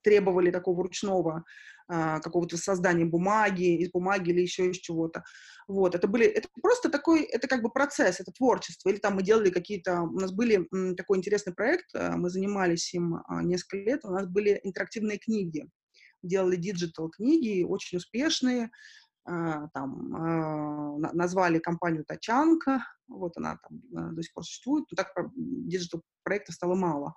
требовали такого ручного какого-то создания бумаги, из бумаги или еще из чего-то. Вот, это были, это просто такой, это как бы процесс, это творчество. Или там мы делали какие-то, у нас были такой интересный проект, а, мы занимались им а, несколько лет, у нас были интерактивные книги. Делали digital книги, очень успешные, а, там а, назвали компанию Тачанка, вот она там а, до сих пор существует, но так digital проектов стало мало.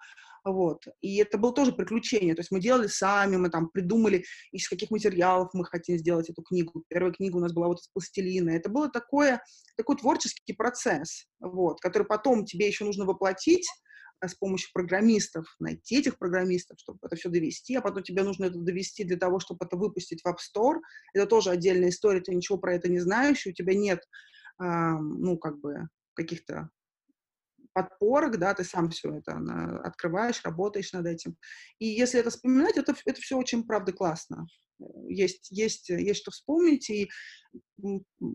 Вот. И это было тоже приключение. То есть мы делали сами, мы там придумали, из каких материалов мы хотим сделать эту книгу. Первая книга у нас была вот из пластилина. Это было такое, такой творческий процесс, вот, который потом тебе еще нужно воплотить с помощью программистов, найти этих программистов, чтобы это все довести, а потом тебе нужно это довести для того, чтобы это выпустить в App Store. Это тоже отдельная история, ты ничего про это не знаешь, у тебя нет, э, ну, как бы, каких-то подпорок, да, ты сам все это открываешь, работаешь над этим. И если это вспоминать, это, это все очень, правда, классно. Есть, есть, есть что вспомнить, и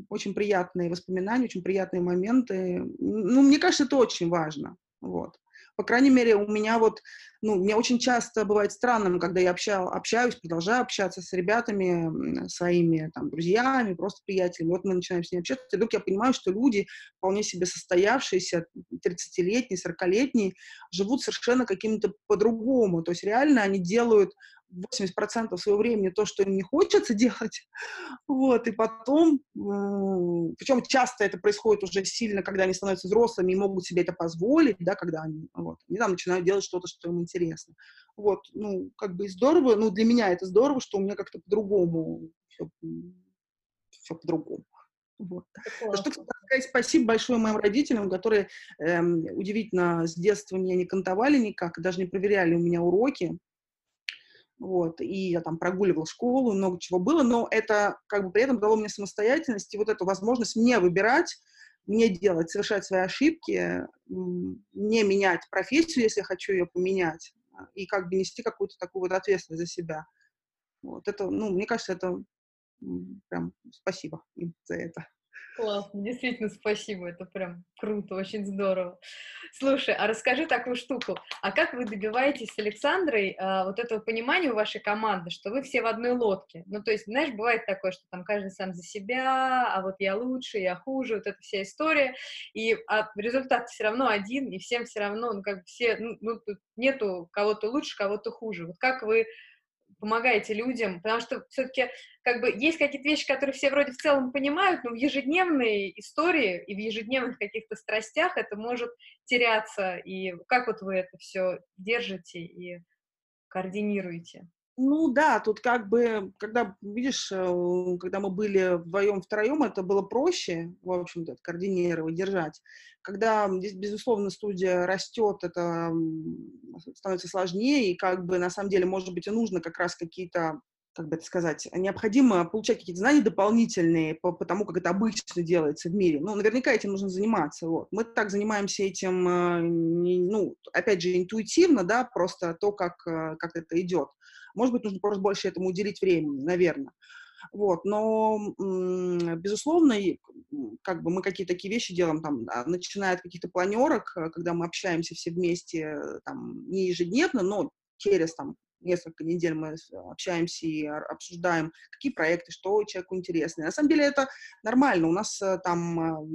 очень приятные воспоминания, очень приятные моменты. Ну, мне кажется, это очень важно. Вот. По крайней мере, у меня вот, ну, мне очень часто бывает странным, когда я общал, общаюсь, продолжаю общаться с ребятами, своими там друзьями, просто приятелями. Вот мы начинаем с ними общаться, и вдруг я понимаю, что люди, вполне себе состоявшиеся, 30-летние, 40-летние, живут совершенно каким-то по-другому. То есть реально они делают 80% своего времени то, что им не хочется делать, вот, и потом, причем часто это происходит уже сильно, когда они становятся взрослыми и могут себе это позволить, да, когда они, вот, они там начинают делать что-то, что им интересно. Вот, ну, как бы здорово, ну, для меня это здорово, что у меня как-то по-другому все, все по-другому. Вот. Что, сказать спасибо большое моим родителям, которые эм, удивительно с детства меня не кантовали никак, даже не проверяли у меня уроки вот, и я там прогуливал школу, много чего было, но это как бы при этом дало мне самостоятельность и вот эту возможность мне выбирать, мне делать, совершать свои ошибки, не менять профессию, если я хочу ее поменять, а, и как бы нести какую-то такую вот ответственность за себя. Вот это, ну, мне кажется, это прям спасибо им за это. Классно, действительно, спасибо, это прям круто, очень здорово. Слушай, а расскажи такую штуку, а как вы добиваетесь с Александрой а, вот этого понимания у вашей команды, что вы все в одной лодке? Ну, то есть, знаешь, бывает такое, что там каждый сам за себя, а вот я лучше, я хуже, вот эта вся история, и а результат все равно один, и всем все равно, ну, как бы все, ну, ну тут нету кого-то лучше, кого-то хуже. Вот как вы помогаете людям, потому что все-таки как бы есть какие-то вещи, которые все вроде в целом понимают, но в ежедневной истории и в ежедневных каких-то страстях это может теряться. И как вот вы это все держите и координируете? Ну да, тут как бы, когда, видишь, э, когда мы были вдвоем, втроем, это было проще, в общем-то, координировать, держать. Когда безусловно, студия растет, это становится сложнее, и как бы на самом деле, может быть, и нужно как раз какие-то как бы это сказать, необходимо получать какие-то знания дополнительные по, по тому, как это обычно делается в мире. Ну, наверняка этим нужно заниматься. Вот. Мы так занимаемся этим, э, ну, опять же, интуитивно, да, просто то, как, э, как это идет. Может быть, нужно просто больше этому уделить времени, наверное. Вот, но, безусловно, как бы мы какие-то такие вещи делаем, там, начиная от каких-то планерок, э, когда мы общаемся все вместе, там, не ежедневно, но через, там, несколько недель мы общаемся и обсуждаем, какие проекты, что человеку интересно. На самом деле это нормально. У нас э, там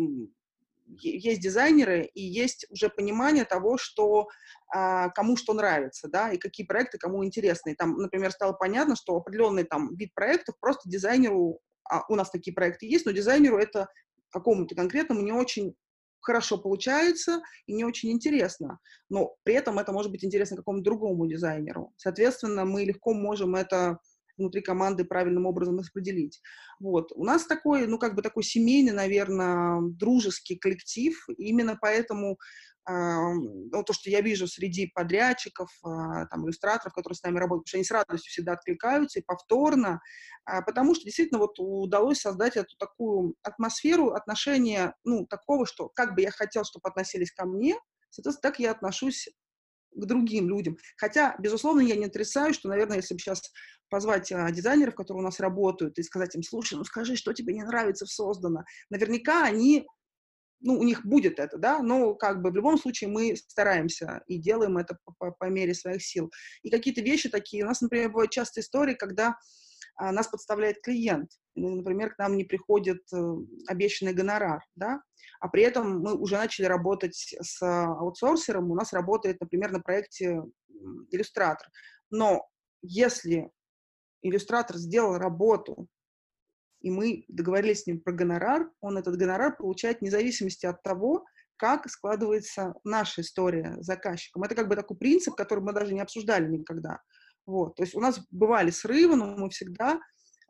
есть дизайнеры и есть уже понимание того, что а, кому что нравится, да, и какие проекты кому интересны. Там, например, стало понятно, что определенный там вид проектов просто дизайнеру, а у нас такие проекты есть, но дизайнеру это какому-то конкретному не очень хорошо получается и не очень интересно, но при этом это может быть интересно какому-то другому дизайнеру. Соответственно, мы легко можем это внутри команды правильным образом распределить. Вот. У нас такой, ну, как бы такой семейный, наверное, дружеский коллектив, именно поэтому ну, то, что я вижу среди подрядчиков, а, там, иллюстраторов, которые с нами работают, потому что они с радостью всегда откликаются и повторно, а, потому что действительно вот удалось создать эту такую атмосферу отношения, ну, такого, что как бы я хотел, чтобы относились ко мне, соответственно, так я отношусь к другим людям. Хотя, безусловно, я не отрицаю, что, наверное, если бы сейчас позвать а, дизайнеров, которые у нас работают, и сказать им, слушай, ну скажи, что тебе не нравится в создано, наверняка они ну, у них будет это, да, но как бы в любом случае мы стараемся и делаем это по, по, по мере своих сил. И какие-то вещи такие, у нас, например, бывают часто истории, когда а, нас подставляет клиент, например, к нам не приходит э, обещанный гонорар, да, а при этом мы уже начали работать с аутсорсером, у нас работает, например, на проекте иллюстратор. Но если иллюстратор сделал работу, и мы договорились с ним про гонорар, он этот гонорар получает вне зависимости от того, как складывается наша история с заказчиком. Это как бы такой принцип, который мы даже не обсуждали никогда. Вот. То есть у нас бывали срывы, но мы всегда...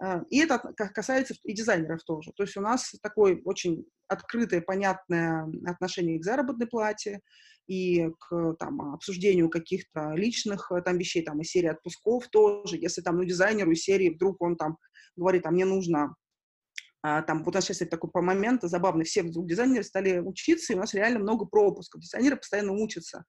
Э, и это касается и дизайнеров тоже. То есть у нас такое очень открытое, понятное отношение к заработной плате и к там, обсуждению каких-то личных э, там, вещей, там, и серии отпусков тоже. Если там, ну, дизайнеру из серии вдруг он там говорит, а мне нужно а, там, вот у нас сейчас это такой момент забавный, все вдруг дизайнеры стали учиться, и у нас реально много пропусков. Дизайнеры постоянно учатся.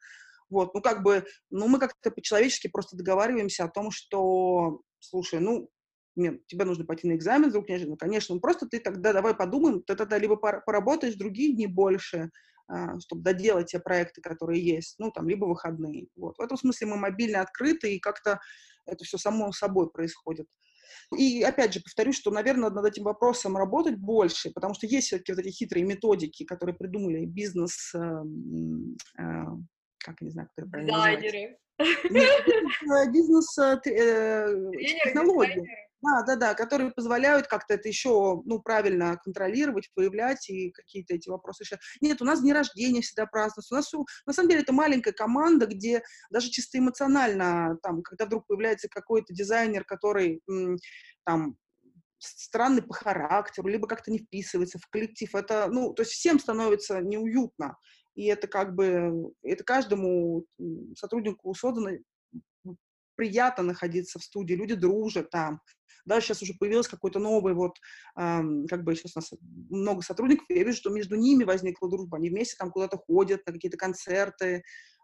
Вот, ну, как бы, ну, мы как-то по-человечески просто договариваемся о том, что, слушай, ну, нет, тебе нужно пойти на экзамен вдруг неожиданно. Ну, конечно, ну, просто ты тогда давай подумаем, ты тогда либо поработаешь другие дни больше, а, чтобы доделать те проекты, которые есть, ну, там, либо выходные. Вот. В этом смысле мы мобильно открыты, и как-то это все само собой происходит. И опять же повторюсь, что, наверное, над этим вопросом работать больше, потому что есть все-таки вот эти хитрые методики, которые придумали бизнес, э, э, как, не знаю, это правильно Дизайнеры. Э, э технологии. Да, да, да, которые позволяют как-то это еще, ну, правильно контролировать, выявлять и какие-то эти вопросы решать. Нет, у нас дни рождения всегда празднуются. У нас, на самом деле, это маленькая команда, где даже чисто эмоционально, там, когда вдруг появляется какой-то дизайнер, который, там, странный по характеру, либо как-то не вписывается в коллектив, это, ну, то есть всем становится неуютно. И это как бы, это каждому сотруднику созданной приятно находиться в студии, люди дружат там. Да, сейчас уже появилось какой-то новый вот, эм, как бы сейчас у нас много сотрудников, я вижу, что между ними возникла дружба, они вместе там куда-то ходят на какие-то концерты,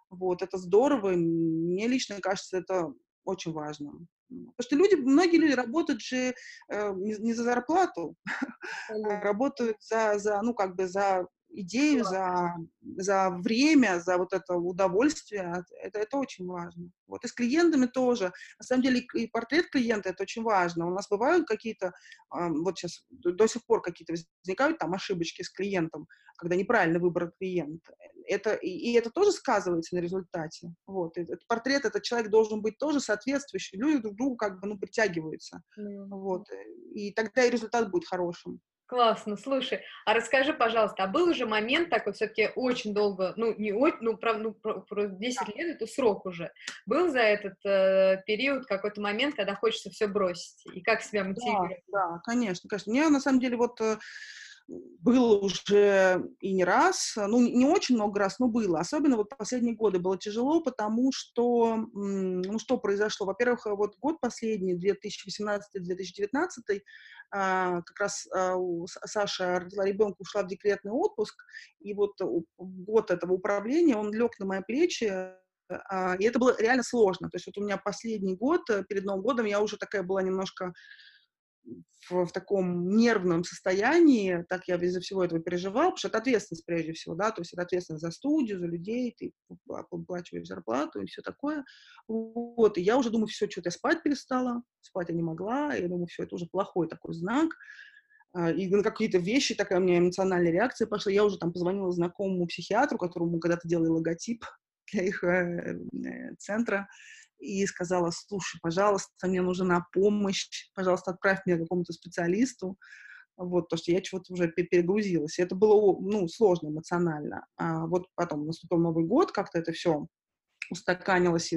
вот, это здорово, мне лично кажется, это очень важно. Потому что люди, многие люди работают же э, не, не за зарплату, а работают за, за, ну, как бы за идею, за, за время, за вот это удовольствие, это, это очень важно. Вот и с клиентами тоже. На самом деле и портрет клиента это очень важно. У нас бывают какие-то, вот сейчас до сих пор какие-то возникают там ошибочки с клиентом, когда неправильно выбран клиент. Это, и, и это тоже сказывается на результате. Вот. Этот портрет, этот человек должен быть тоже соответствующий. Люди друг к другу как бы ну, притягиваются. Mm-hmm. Вот. И тогда и результат будет хорошим. Классно, слушай, а расскажи, пожалуйста, а был уже момент такой, все-таки очень долго, ну, не очень, ну, прав, ну, про, про 10 лет это срок уже. Был за этот э, период какой-то момент, когда хочется все бросить? И как себя мотивировать? Да, да, конечно, конечно. Мне, на самом деле, вот э, было уже и не раз, ну, не очень много раз, но было. Особенно вот последние годы было тяжело, потому что, ну, что произошло? Во-первых, вот год последний, 2018-2019, а, как раз а, Саша родила ребенка, ушла в декретный отпуск, и вот год этого управления, он лег на мои плечи, а, и это было реально сложно. То есть вот у меня последний год, э, перед Новым годом, я уже такая была немножко в, в таком нервном состоянии, так я из-за всего этого переживала, потому что это ответственность прежде всего, да, то есть это ответственность за студию, за людей, ты выплачиваешь зарплату и все такое. Вот, и я уже думаю, все, что-то я спать перестала, спать я не могла, я думаю, все, это уже плохой такой знак, а, и на какие-то вещи такая у меня эмоциональная реакция пошла. Я уже там позвонила знакомому психиатру, которому когда-то делали логотип для их э, э, центра, и сказала, слушай, пожалуйста, мне нужна помощь, пожалуйста, отправь меня к какому-то специалисту, вот, то, что я чего-то уже перегрузилась. И это было, ну, сложно эмоционально. А вот потом наступил Новый год, как-то это все устаканилось.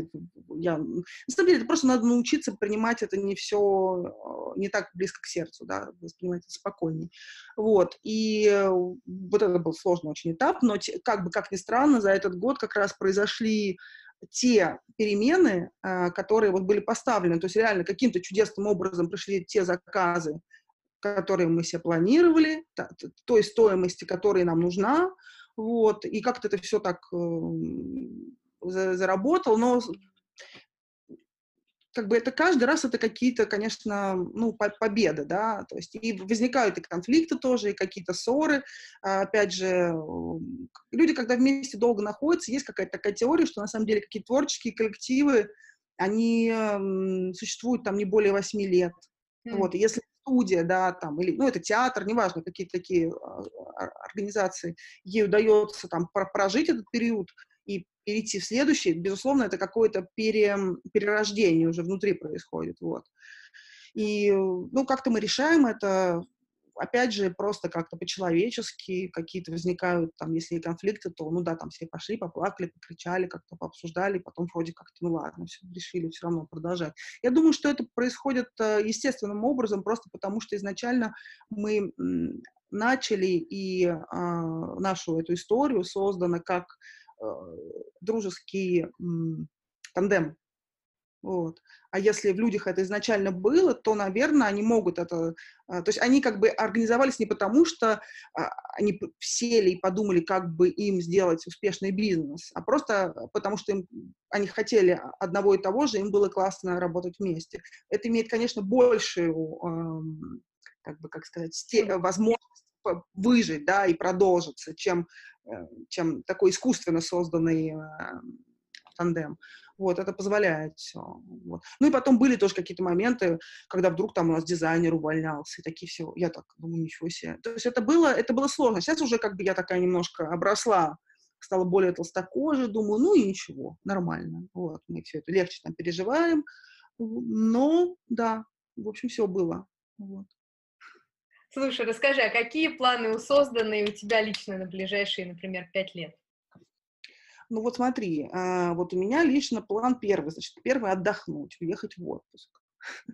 Я... На самом деле, это просто надо научиться принимать это не все, э, не так близко к сердцу, да, воспринимать это спокойнее. Вот, и э, вот это был сложный очень этап, но как бы, как ни странно, за этот год как раз произошли те перемены, э, которые вот были поставлены, то есть реально каким-то чудесным образом пришли те заказы, которые мы себе планировали, той стоимости, которая нам нужна, вот, и как-то это все так заработал, но как бы это каждый раз это какие-то, конечно, ну, победы, да, то есть и возникают и конфликты тоже, и какие-то ссоры. А, опять же, люди, когда вместе долго находятся, есть какая-то такая теория, что на самом деле какие-то творческие коллективы, они существуют там не более восьми лет. Mm. Вот, и если студия, да, там, или, ну, это театр, неважно, какие-то такие а, организации, ей удается там прожить этот период, перейти в следующий, безусловно, это какое-то пере, перерождение уже внутри происходит, вот. И, ну, как-то мы решаем это, опять же, просто как-то по-человечески, какие-то возникают, там, если конфликты, то, ну да, там все пошли, поплакали, покричали, как-то пообсуждали, потом вроде как-то, ну ладно, все, решили все равно продолжать. Я думаю, что это происходит э, естественным образом, просто потому что изначально мы начали и э, нашу эту историю создана как дружеский тандем. Вот. А если в людях это изначально было, то, наверное, они могут это... А, то есть они как бы организовались не потому, что а, они сели и подумали, как бы им сделать успешный бизнес, а просто потому, что им, они хотели одного и того же, им было классно работать вместе. Это имеет, конечно, большую, как бы, как сказать, возможность выжить, да, и продолжиться, чем, э, чем такой искусственно созданный э, тандем. Вот, это позволяет все. Вот. Ну и потом были тоже какие-то моменты, когда вдруг там у нас дизайнер увольнялся, и такие все, я так думаю, ничего себе. То есть это было, это было сложно. Сейчас уже как бы я такая немножко обросла, стала более толстокожей, думаю, ну и ничего, нормально. Вот, мы все это легче там переживаем. Но, да, в общем, все было. Вот. Слушай, расскажи, а какие планы у созданные у тебя лично на ближайшие, например, пять лет? Ну вот смотри, а, вот у меня лично план первый, значит, первый отдохнуть, уехать в отпуск.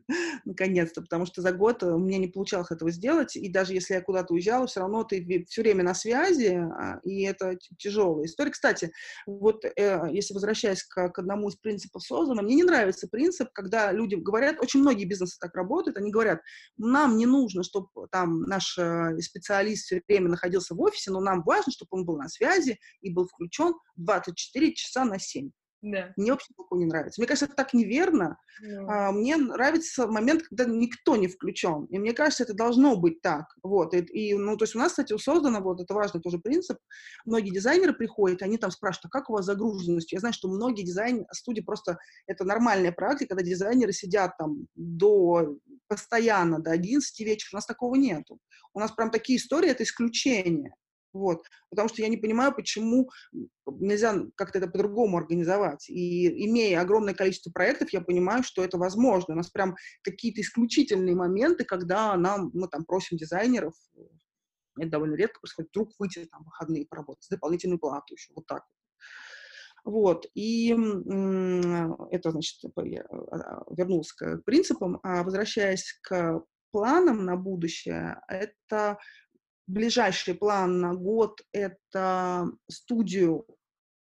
наконец-то, потому что за год у меня не получалось этого сделать, и даже если я куда-то уезжала, все равно ты все время на связи, а, и это тяжелая история. Кстати, вот э, если возвращаясь к, к одному из принципов создана, мне не нравится принцип, когда люди говорят, очень многие бизнесы так работают, они говорят, нам не нужно, чтобы там наш э, специалист все время находился в офисе, но нам важно, чтобы он был на связи и был включен 24 часа на 7. Да. Мне вообще такое не нравится. Мне кажется, это так неверно. Yeah. А, мне нравится момент, когда никто не включен. И мне кажется, это должно быть так. Вот. И, и, ну, то есть у нас, кстати, создано, вот это важный тоже принцип, многие дизайнеры приходят, они там спрашивают, а как у вас загруженность? Я знаю, что многие дизайн-студии просто, это нормальная практика, когда дизайнеры сидят там до, постоянно до 11 вечера. У нас такого нету. У нас прям такие истории, это исключение. Вот. Потому что я не понимаю, почему нельзя как-то это по-другому организовать. И имея огромное количество проектов, я понимаю, что это возможно. У нас прям какие-то исключительные моменты, когда нам, мы там просим дизайнеров, это довольно редко происходит, вдруг выйти там выходные поработать, с дополнительную плату еще, вот так вот. И это, значит, я а, вернулась к принципам. А возвращаясь к планам на будущее, это ближайший план на год — это студию,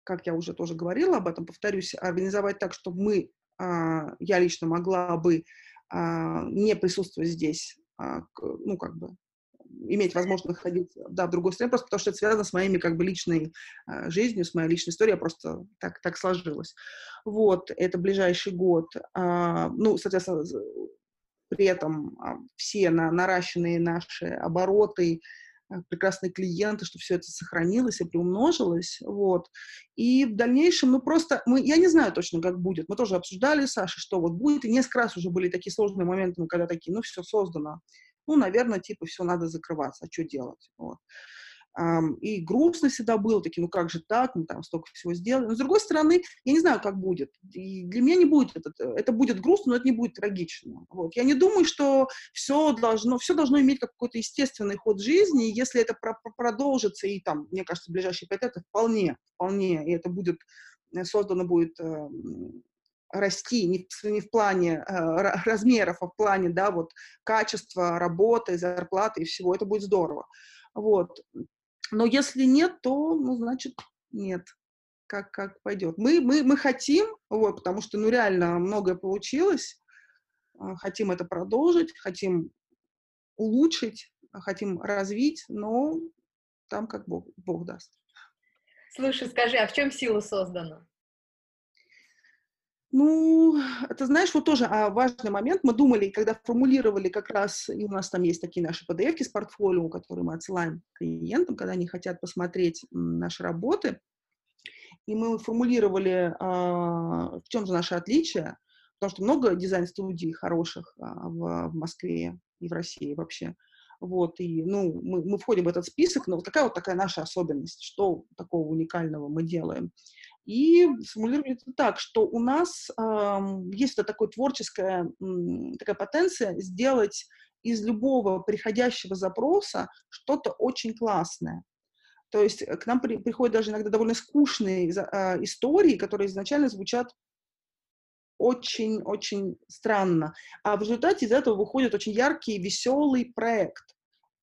как я уже тоже говорила об этом, повторюсь, организовать так, чтобы мы, а, я лично могла бы а, не присутствовать здесь, а, ну, как бы, иметь возможность находиться, да, в другой стране, просто потому что это связано с моими, как бы, личной жизнью, с моей личной историей, просто так, так сложилось. Вот, это ближайший год. Ну, соответственно, при этом все на, наращенные наши обороты, Э, прекрасные клиенты, что все это сохранилось и приумножилось, вот. И в дальнейшем, ну, просто, мы, я не знаю точно, как будет, мы тоже обсуждали, Саша, что вот будет, и несколько раз уже были такие сложные моменты, когда такие, ну, все создано, ну, наверное, типа, все надо закрываться, а что делать, вот и грустно всегда было, такие, ну как же так, мы там столько всего сделали. Но с другой стороны, я не знаю, как будет. И для меня не будет это, это будет грустно, но это не будет трагично. Вот. Я не думаю, что все должно, все должно иметь какой-то естественный ход жизни, и если это про продолжится, и там, мне кажется, ближайшие пять лет, это вполне, вполне, и это будет создано будет эм, расти не в, не в плане э, размеров, а в плане, да, вот качества работы, зарплаты и всего, это будет здорово. Вот. Но если нет, то, ну, значит, нет. Как, как пойдет. Мы, мы, мы хотим, вот, потому что, ну, реально многое получилось, э, хотим это продолжить, хотим улучшить, хотим развить, но там как Бог, Бог даст. Слушай, скажи, а в чем сила создана? Ну, это, знаешь, вот тоже а, важный момент. Мы думали, когда формулировали как раз, и у нас там есть такие наши pdf с портфолио, которые мы отсылаем клиентам, когда они хотят посмотреть наши работы. И мы формулировали, а, в чем же наше отличие, потому что много дизайн-студий хороших а, в, Москве и в России вообще. Вот, и, ну, мы, мы входим в этот список, но вот такая вот такая наша особенность, что такого уникального мы делаем. И сформулировали это так, что у нас э, есть вот такая творческая э, такая потенция сделать из любого приходящего запроса что-то очень классное. То есть к нам при, приходят даже иногда довольно скучные э, истории, которые изначально звучат очень-очень странно. А в результате из этого выходит очень яркий, веселый проект.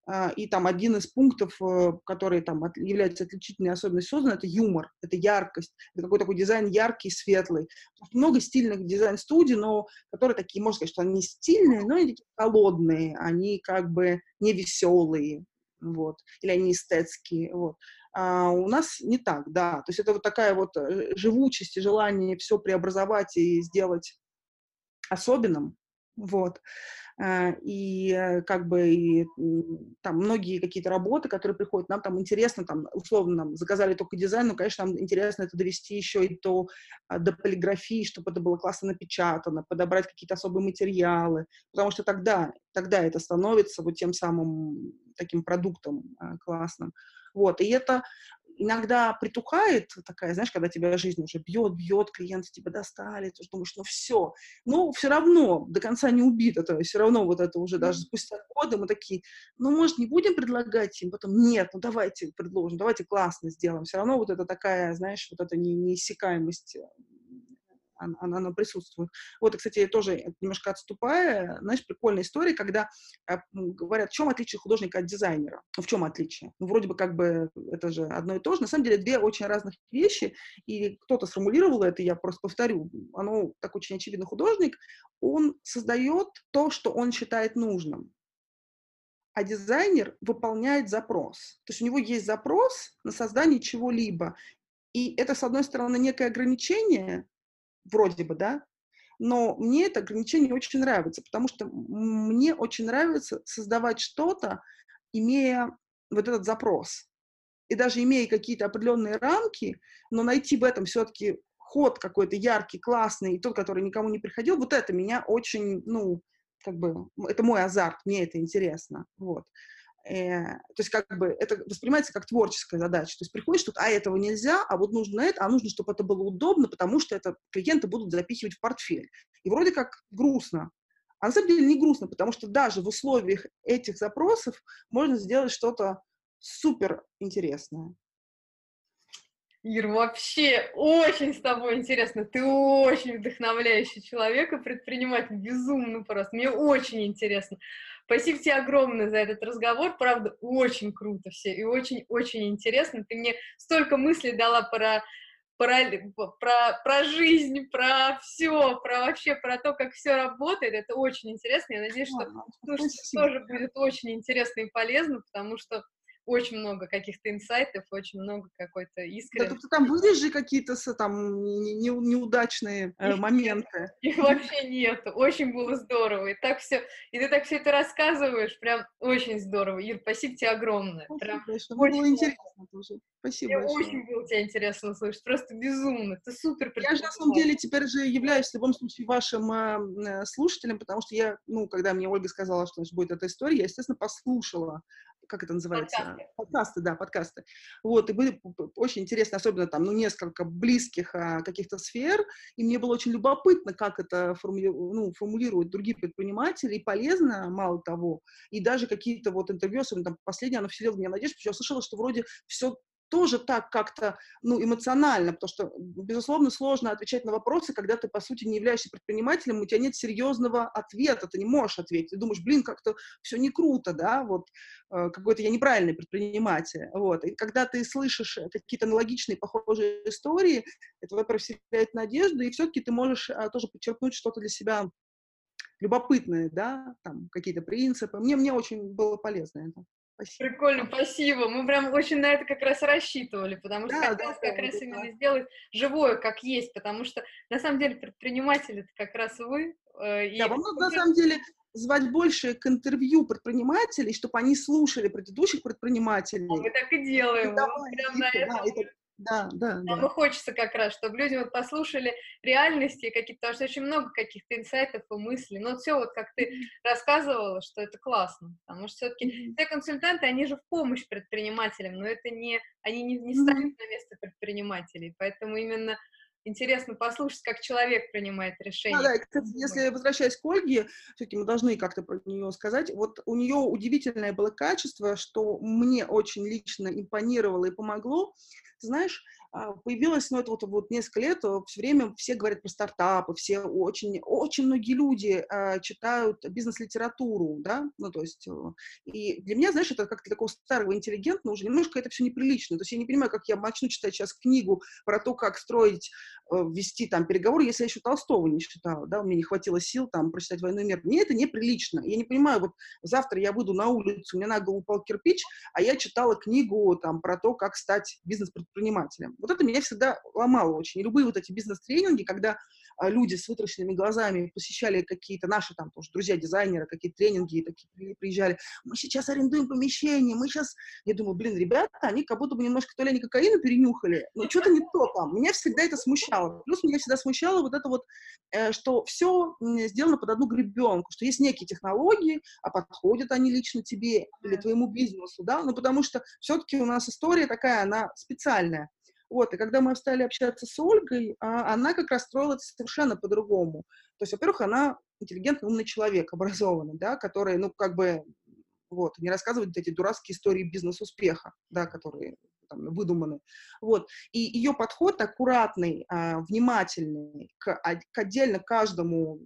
А, и там один из пунктов, э, который там является отличительной особенностью создана, это юмор, это яркость, это какой-то такой дизайн яркий, светлый. Много стильных дизайн-студий, но которые такие, можно сказать, что они стильные, но они такие холодные, они как бы не веселые, вот, или они эстетские, вот. А у нас не так, да, то есть это вот такая вот э, живучесть и желание все преобразовать и сделать особенным, вот. А, и э, как бы и, там многие какие-то работы, которые приходят, нам там интересно, там, условно, нам заказали только дизайн, но, конечно, нам интересно это довести еще и до, а, до полиграфии, чтобы это было классно напечатано, подобрать какие-то особые материалы, потому что тогда, тогда это становится вот тем самым таким продуктом а, классным. Вот, и это иногда притухает такая, знаешь, когда тебя жизнь уже бьет, бьет, клиенты тебя достали, ты думаешь, ну все. Но все равно до конца не убито, то есть все равно вот это уже даже спустя годы мы такие, ну, может, не будем предлагать им, потом, нет, ну, давайте предложим, давайте классно сделаем. Все равно вот это такая, знаешь, вот эта неиссякаемость она, она присутствует. Вот, и, кстати, тоже немножко отступая, знаешь, прикольная история, когда э, говорят, в чем отличие художника от дизайнера? Ну, в чем отличие? Ну, вроде бы как бы это же одно и то же. На самом деле две очень разных вещи, и кто-то сформулировал это, я просто повторю, оно так очень очевидно, художник, он создает то, что он считает нужным а дизайнер выполняет запрос. То есть у него есть запрос на создание чего-либо. И это, с одной стороны, некое ограничение, вроде бы, да, но мне это ограничение очень нравится, потому что мне очень нравится создавать что-то, имея вот этот запрос. И даже имея какие-то определенные рамки, но найти в этом все-таки ход какой-то яркий, классный, и тот, который никому не приходил, вот это меня очень, ну, как бы, это мой азарт, мне это интересно, вот. Э, то есть как бы это воспринимается как творческая задача. То есть приходишь тут, а этого нельзя, а вот нужно это, а нужно, чтобы это было удобно, потому что это клиенты будут запихивать в портфель. И вроде как грустно. А на самом деле не грустно, потому что даже в условиях этих запросов можно сделать что-то супер интересное. Ир, вообще очень с тобой интересно. Ты очень вдохновляющий человек и предприниматель. Безумно просто. Мне очень интересно. Спасибо тебе огромное за этот разговор. Правда, очень круто все и очень-очень интересно. Ты мне столько мыслей дала про про, про, про жизнь, про все, про вообще про то, как все работает. Это очень интересно. Я надеюсь, что слушателям тоже будет очень интересно и полезно, потому что очень много каких-то инсайтов, очень много какой-то искренности. Да, тут там были же какие-то там не, не, неудачные э, их моменты. Их вообще нету. Очень было здорово. И так все, и ты так все это рассказываешь, прям очень здорово. Ир, спасибо тебе огромное. Спасибо, прям очень было интересно тоже. Спасибо Мне большое. очень было тебя интересно слышать, просто безумно. Ты супер Я же на самом деле теперь же являюсь в любом случае вашим э, э, слушателем, потому что я, ну, когда мне Ольга сказала, что будет эта история, я, естественно, послушала как это называется? Подкасты. подкасты, да, подкасты. Вот, и были очень интересные, особенно там, ну, несколько близких а, каких-то сфер, и мне было очень любопытно, как это формули... ну, формулируют другие предприниматели, и полезно, мало того, и даже какие-то вот интервью, особенно там последнее, оно вселило в меня надежду, потому что я слышала, что вроде все тоже так как-то, ну, эмоционально, потому что, безусловно, сложно отвечать на вопросы, когда ты, по сути, не являешься предпринимателем, у тебя нет серьезного ответа, ты не можешь ответить. Ты думаешь, блин, как-то все не круто, да, вот, э, какой-то я неправильный предприниматель, вот. И когда ты слышишь какие-то аналогичные, похожие истории, это, во-первых, вселяет надежду, и все-таки ты можешь а, тоже подчеркнуть что-то для себя любопытное, да, там, какие-то принципы. Мне, мне очень было полезно это. Спасибо. Прикольно, спасибо. Мы прям очень на это как раз рассчитывали, потому что да, хотелось да, как да, раз да. именно сделать живое, как есть, потому что на самом деле предприниматели это как раз вы. Э, и да, вам надо на самом деле звать больше к интервью предпринимателей, чтобы они слушали предыдущих предпринимателей. А мы так и делаем. И давай, прям на это. Да, да. Нам да. и хочется как раз, чтобы люди вот послушали реальности какие-то, потому что очень много каких-то инсайтов и мыслей. Но все вот как ты рассказывала, что это классно, потому что все-таки все консультанты, они же в помощь предпринимателям, но это не, они не, не ставят на место предпринимателей, поэтому именно интересно послушать, как человек принимает решение. Да, да, кстати, если возвращаясь к Ольге, все-таки мы должны как-то про нее сказать, вот у нее удивительное было качество, что мне очень лично импонировало и помогло, знаешь, а, появилось, ну, это вот, вот несколько лет, все время все говорят про стартапы, все очень, очень многие люди э, читают бизнес-литературу, да, ну, то есть, и для меня, знаешь, это как-то такого старого интеллигентного уже немножко это все неприлично, то есть я не понимаю, как я начну читать сейчас книгу про то, как строить, э, вести там переговоры, если я еще Толстого не читала, да, у меня не хватило сил там прочитать «Войну и мир», мне это неприлично, я не понимаю, вот завтра я выйду на улицу, у меня на голову упал кирпич, а я читала книгу там про то, как стать бизнес-предпринимателем. Вот это меня всегда ломало очень. И любые вот эти бизнес-тренинги, когда люди с вытраченными глазами посещали какие-то наши там тоже друзья-дизайнеры, какие-то тренинги, такие приезжали, мы сейчас арендуем помещение, мы сейчас... Я думаю, блин, ребята, они как будто бы немножко то ли они кокаину перенюхали, но что-то не то там. Меня всегда это смущало. Плюс меня всегда смущало вот это вот, э, что все сделано под одну гребенку, что есть некие технологии, а подходят они лично тебе или твоему бизнесу, да, ну потому что все-таки у нас история такая, она специальная. Вот, и когда мы стали общаться с Ольгой, а, она как раз строила совершенно по-другому. То есть, во-первых, она интеллигентный, умный человек, образованный, да, который, ну, как бы, вот, не рассказывает эти дурацкие истории бизнес-успеха, да, которые там, выдуманы. Вот. И ее подход аккуратный, а, внимательный к, к отдельно каждому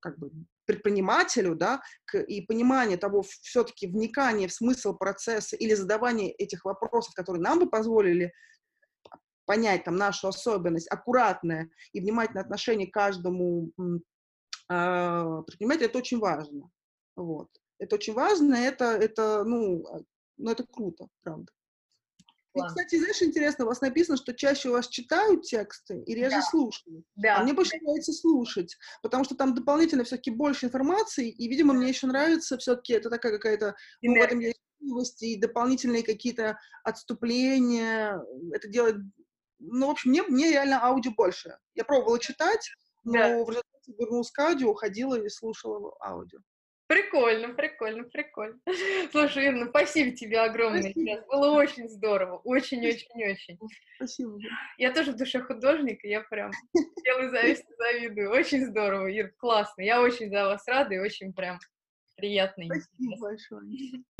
как бы, предпринимателю, да, к, и понимание того, все-таки вникание в смысл процесса или задавание этих вопросов, которые нам бы позволили понять там нашу особенность, аккуратное и внимательное отношение к каждому э, предпринимателю, это очень важно. Вот. Это очень важно, это, это, ну, а, ну, это круто, правда. И, кстати, знаешь, интересно, у вас написано, что чаще у вас читают тексты и реже да. слушают. Да. А мне больше нравится слушать, потому что там дополнительно все-таки больше информации, и, видимо, мне еще нравится все-таки, это такая какая-то, ну, в этом есть и дополнительные какие-то отступления. Это делает ну, в общем, мне, мне реально аудио больше. Я пробовала читать, но да. в результате вернулась к аудио, уходила и слушала аудио. Прикольно, прикольно, прикольно. Слушай, Ир, ну спасибо тебе огромное спасибо. сейчас. Было очень здорово. Очень-очень-очень. Спасибо. Я тоже в душе художник, и я прям делаю зависть, завидую. Очень здорово, Ир, классно. Я очень за вас рада и очень прям приятно. Спасибо большое.